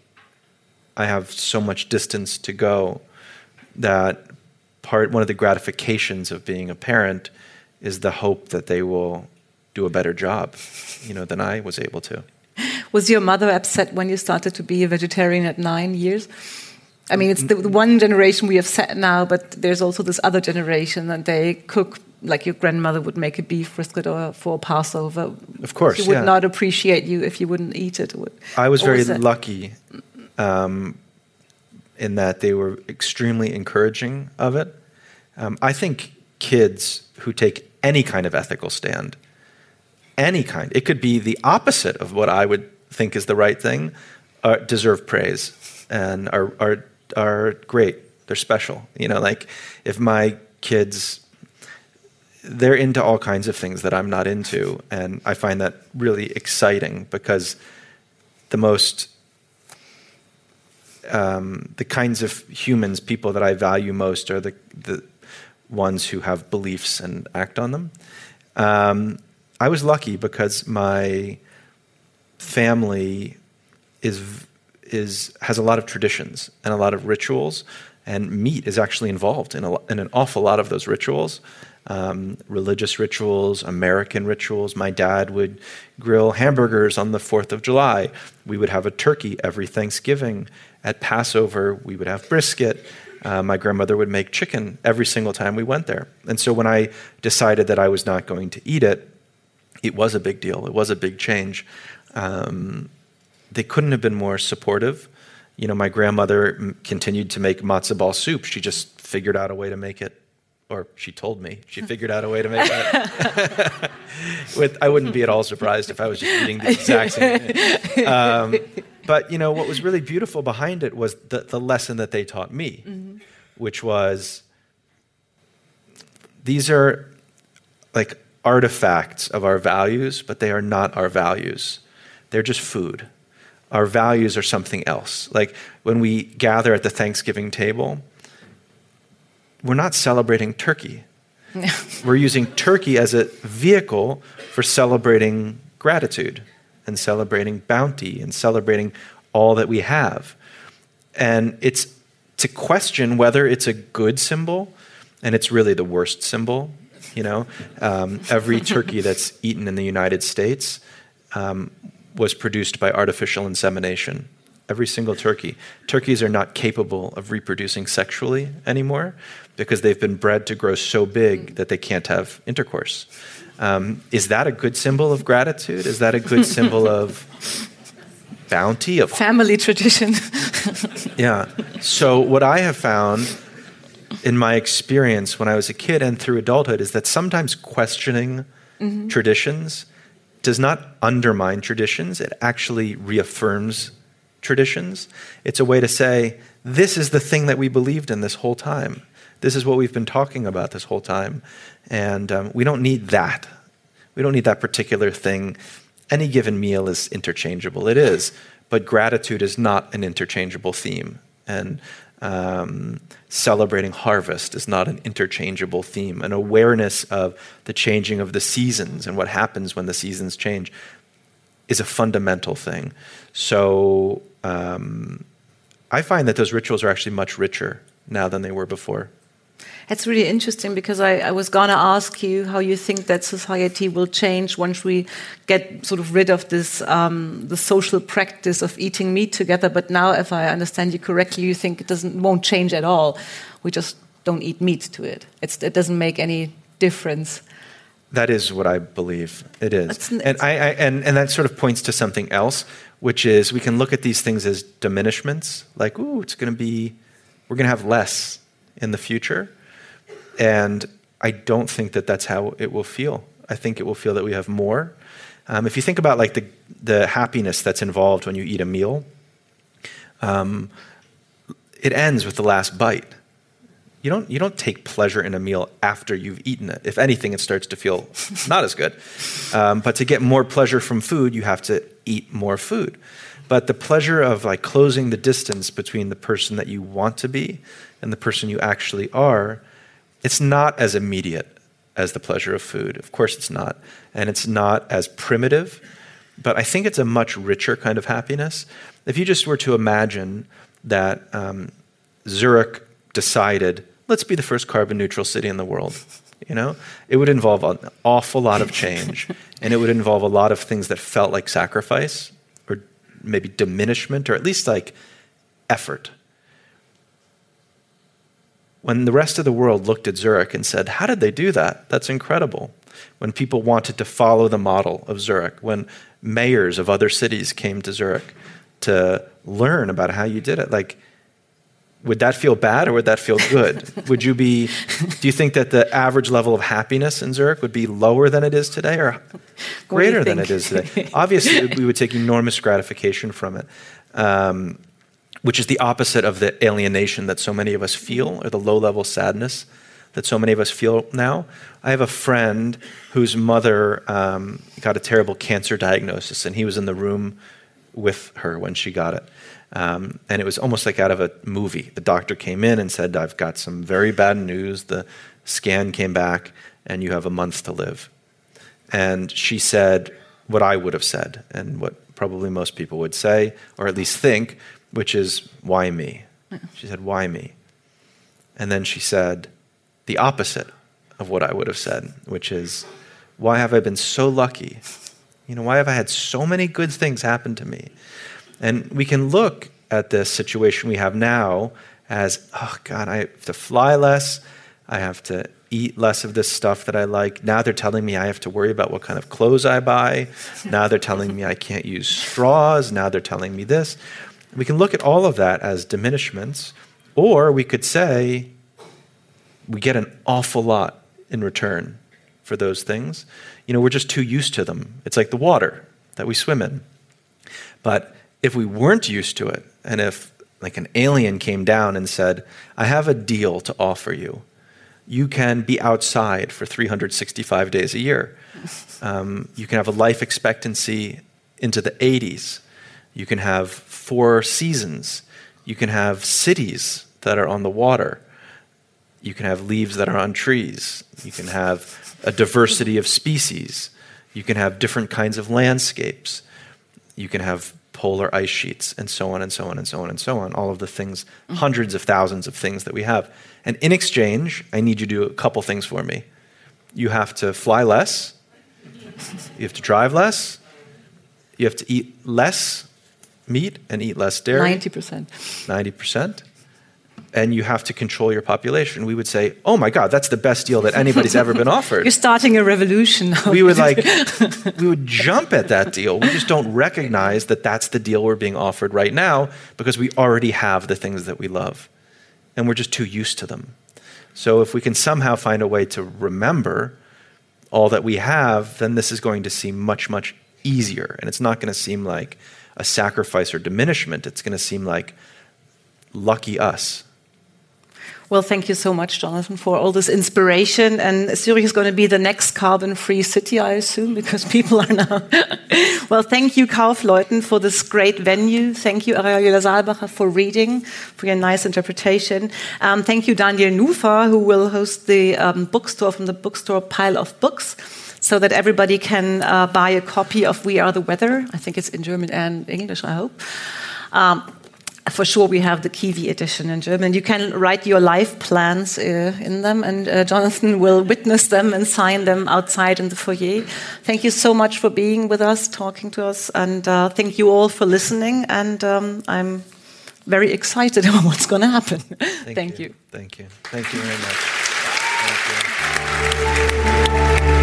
I have so much distance to go that part one of the gratifications of being a parent is the hope that they will do a better job, you know, than I was able to. Was your mother upset when you started to be a vegetarian at nine years? I mean, it's the, one generation we have set now, but there's also this other generation that they cook like your grandmother would make a beef brisket or for Passover. Of course, she would yeah. not appreciate you if you wouldn't eat it. I was very was lucky um, in that they were extremely encouraging of it. Um, I think kids who take any kind of ethical stand, any kind, it could be the opposite of what I would think is the right thing, uh, deserve praise and are, are are great. They're special. You know, like if my kids they're into all kinds of things that I'm not into. And I find that really exciting because the most, um, the kinds of humans, people that I value most are the, the ones who have beliefs and act on them. Um, I was lucky because my family is, is, has a lot of traditions and a lot of rituals, and meat is actually involved in, a, in an awful lot of those rituals um, religious rituals, American rituals. My dad would grill hamburgers on the 4th of July. We would have a turkey every Thanksgiving. At Passover, we would have brisket. Uh, my grandmother would make chicken every single time we went there. And so when I decided that I was not going to eat it, it was a big deal. It was a big change. Um, they couldn't have been more supportive. You know, my grandmother continued to make matzo ball soup. She just figured out a way to make it or she told me she figured out a way to make that. (laughs) With, I wouldn't be at all surprised if I was just eating the exact same thing. (laughs) Um, but you know what was really beautiful behind it was the, the lesson that they taught me, mm-hmm. which was these are like artifacts of our values, but they are not our values. They're just food. Our values are something else. Like when we gather at the Thanksgiving table, we're not celebrating turkey. (laughs) we're using turkey as a vehicle for celebrating gratitude and celebrating bounty and celebrating all that we have. And it's to question whether it's a good symbol, and it's really the worst symbol. You know, um, every (laughs) turkey that's eaten in the United States, um, was produced by artificial insemination. Every single turkey. Turkeys are not capable of reproducing sexually anymore because they've been bred to grow so big that they can't have intercourse. Um, is that a good symbol of gratitude? Is that a good (laughs) symbol of bounty of family tradition? (laughs) yeah. So what I have found in my experience when I was a kid and through adulthood is that sometimes questioning mm-hmm. traditions does not undermine traditions, it actually reaffirms traditions. It's a way to say, this is the thing that we believed in this whole time. This is what we've been talking about this whole time. And um, we don't need that. We don't need that particular thing. Any given meal is interchangeable. It is. But gratitude is not an interchangeable theme. And um, celebrating harvest is not an interchangeable theme. An awareness of the changing of the seasons and what happens when the seasons change is a fundamental thing. So um, I find that those rituals are actually much richer now than they were before. It's really interesting because I, I was going to ask you how you think that society will change once we get sort of rid of this um, the social practice of eating meat together. But now, if I understand you correctly, you think it doesn't won't change at all. We just don't eat meat to it. It's, it doesn't make any difference. That is what I believe it is, and I, I and and that sort of points to something else, which is we can look at these things as diminishments, like ooh, it's going to be, we're going to have less in the future and I don't think that that's how it will feel. I think it will feel that we have more. Um, if you think about like the, the happiness that's involved when you eat a meal, um, it ends with the last bite. You don't, you don't take pleasure in a meal after you've eaten it. If anything, it starts to feel (laughs) not as good. Um, but to get more pleasure from food, you have to eat more food. But the pleasure of like closing the distance between the person that you want to be and the person you actually are it's not as immediate as the pleasure of food. Of course, it's not. And it's not as primitive, but I think it's a much richer kind of happiness. If you just were to imagine that um, Zurich decided, let's be the first carbon neutral city in the world, you know, it would involve an awful lot of change, (laughs) and it would involve a lot of things that felt like sacrifice or maybe diminishment or at least like effort when the rest of the world looked at Zurich and said, How did they do that? That's incredible. When people wanted to follow the model of Zurich, when mayors of other cities came to Zurich to learn about how you did it, like, would that feel bad or would that feel good? would you be, do you think that the average level of happiness in Zurich would be lower than it is today or greater than it is today? Obviously, we would take enormous gratification from it. Um, which is the opposite of the alienation that so many of us feel, or the low level sadness that so many of us feel now. I have a friend whose mother um, got a terrible cancer diagnosis, and he was in the room with her when she got it. Um, and it was almost like out of a movie. The doctor came in and said, I've got some very bad news. The scan came back, and you have a month to live. And she said what I would have said, and what probably most people would say, or at least think, which is, Why me? She said, Why me? And then she said the opposite of what I would have said, which is, Why have I been so lucky? You know, why have I had so many good things happen to me? And we can look at this situation we have now as, oh God, I have to fly less. I have to eat less of this stuff that I like. Now they're telling me I have to worry about what kind of clothes I buy. Now they're telling me I can't use straws. Now they're telling me this. We can look at all of that as diminishments, or we could say we get an awful lot in return for those things. You know, we're just too used to them. It's like the water that we swim in. But if we weren't used to it, and if like an alien came down and said, I have a deal to offer you. You can be outside for 365 days a year. Um, you can have a life expectancy into the 80s. You can have four seasons. You can have cities that are on the water. You can have leaves that are on trees. You can have a diversity of species. You can have different kinds of landscapes. You can have polar ice sheets, and so on and so on and so on and so on. All of the things, hundreds of thousands of things that we have. And in exchange, I need you to do a couple things for me. You have to fly less, you have to drive less, You have to eat less meat and eat less dairy. 90%. 90%. And you have to control your population. We would say, oh my God, that's the best deal that anybody's ever been offered. (laughs) You're starting a revolution we would like, (laughs) we would jump at that deal. We just don't recognize that that's the deal we're being offered right now because we already have the things that we love. And we're just too used to them. So if we can somehow find a way to remember all that we have, then this is going to seem much, much easier. And it's not going to seem like a sacrifice or diminishment. It's going to seem like lucky us. Well, thank you so much, Jonathan, for all this inspiration. And Zurich is going to be the next carbon free city, I assume, because (laughs) people are now. (laughs) well, thank you, Kaufleuten, for this great venue. Thank you, Ariela Sarbacher, for reading, for your nice interpretation. Um, thank you, Daniel Nufa, who will host the um, bookstore from the bookstore Pile of Books so that everybody can uh, buy a copy of We Are the Weather. I think it's in German and English, I hope. Um, for sure, we have the Kiwi edition in German. You can write your life plans uh, in them, and uh, Jonathan will witness them and sign them outside in the foyer. Thank you so much for being with us, talking to us, and uh, thank you all for listening. And um, I'm very excited (laughs) about what's going to happen. (laughs) Thank, thank you. you. Thank you. Thank you very much.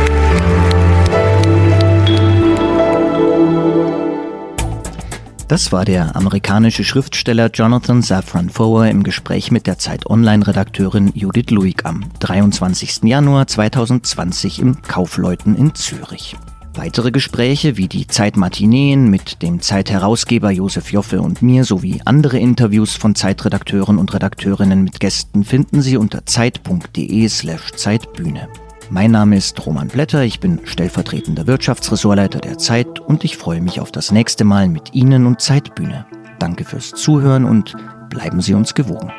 Das war der amerikanische Schriftsteller Jonathan Safran Foer im Gespräch mit der Zeit Online-Redakteurin Judith Luig am 23. Januar 2020 im Kaufleuten in Zürich. Weitere Gespräche wie die Zeit-Matineen mit dem Zeit-Herausgeber Josef Joffe und mir sowie andere Interviews von Zeitredakteuren und Redakteurinnen mit Gästen finden Sie unter zeit.de slash Zeitbühne. Mein Name ist Roman Blätter, ich bin stellvertretender Wirtschaftsressortleiter der Zeit und ich freue mich auf das nächste Mal mit Ihnen und Zeitbühne. Danke fürs Zuhören und bleiben Sie uns gewogen.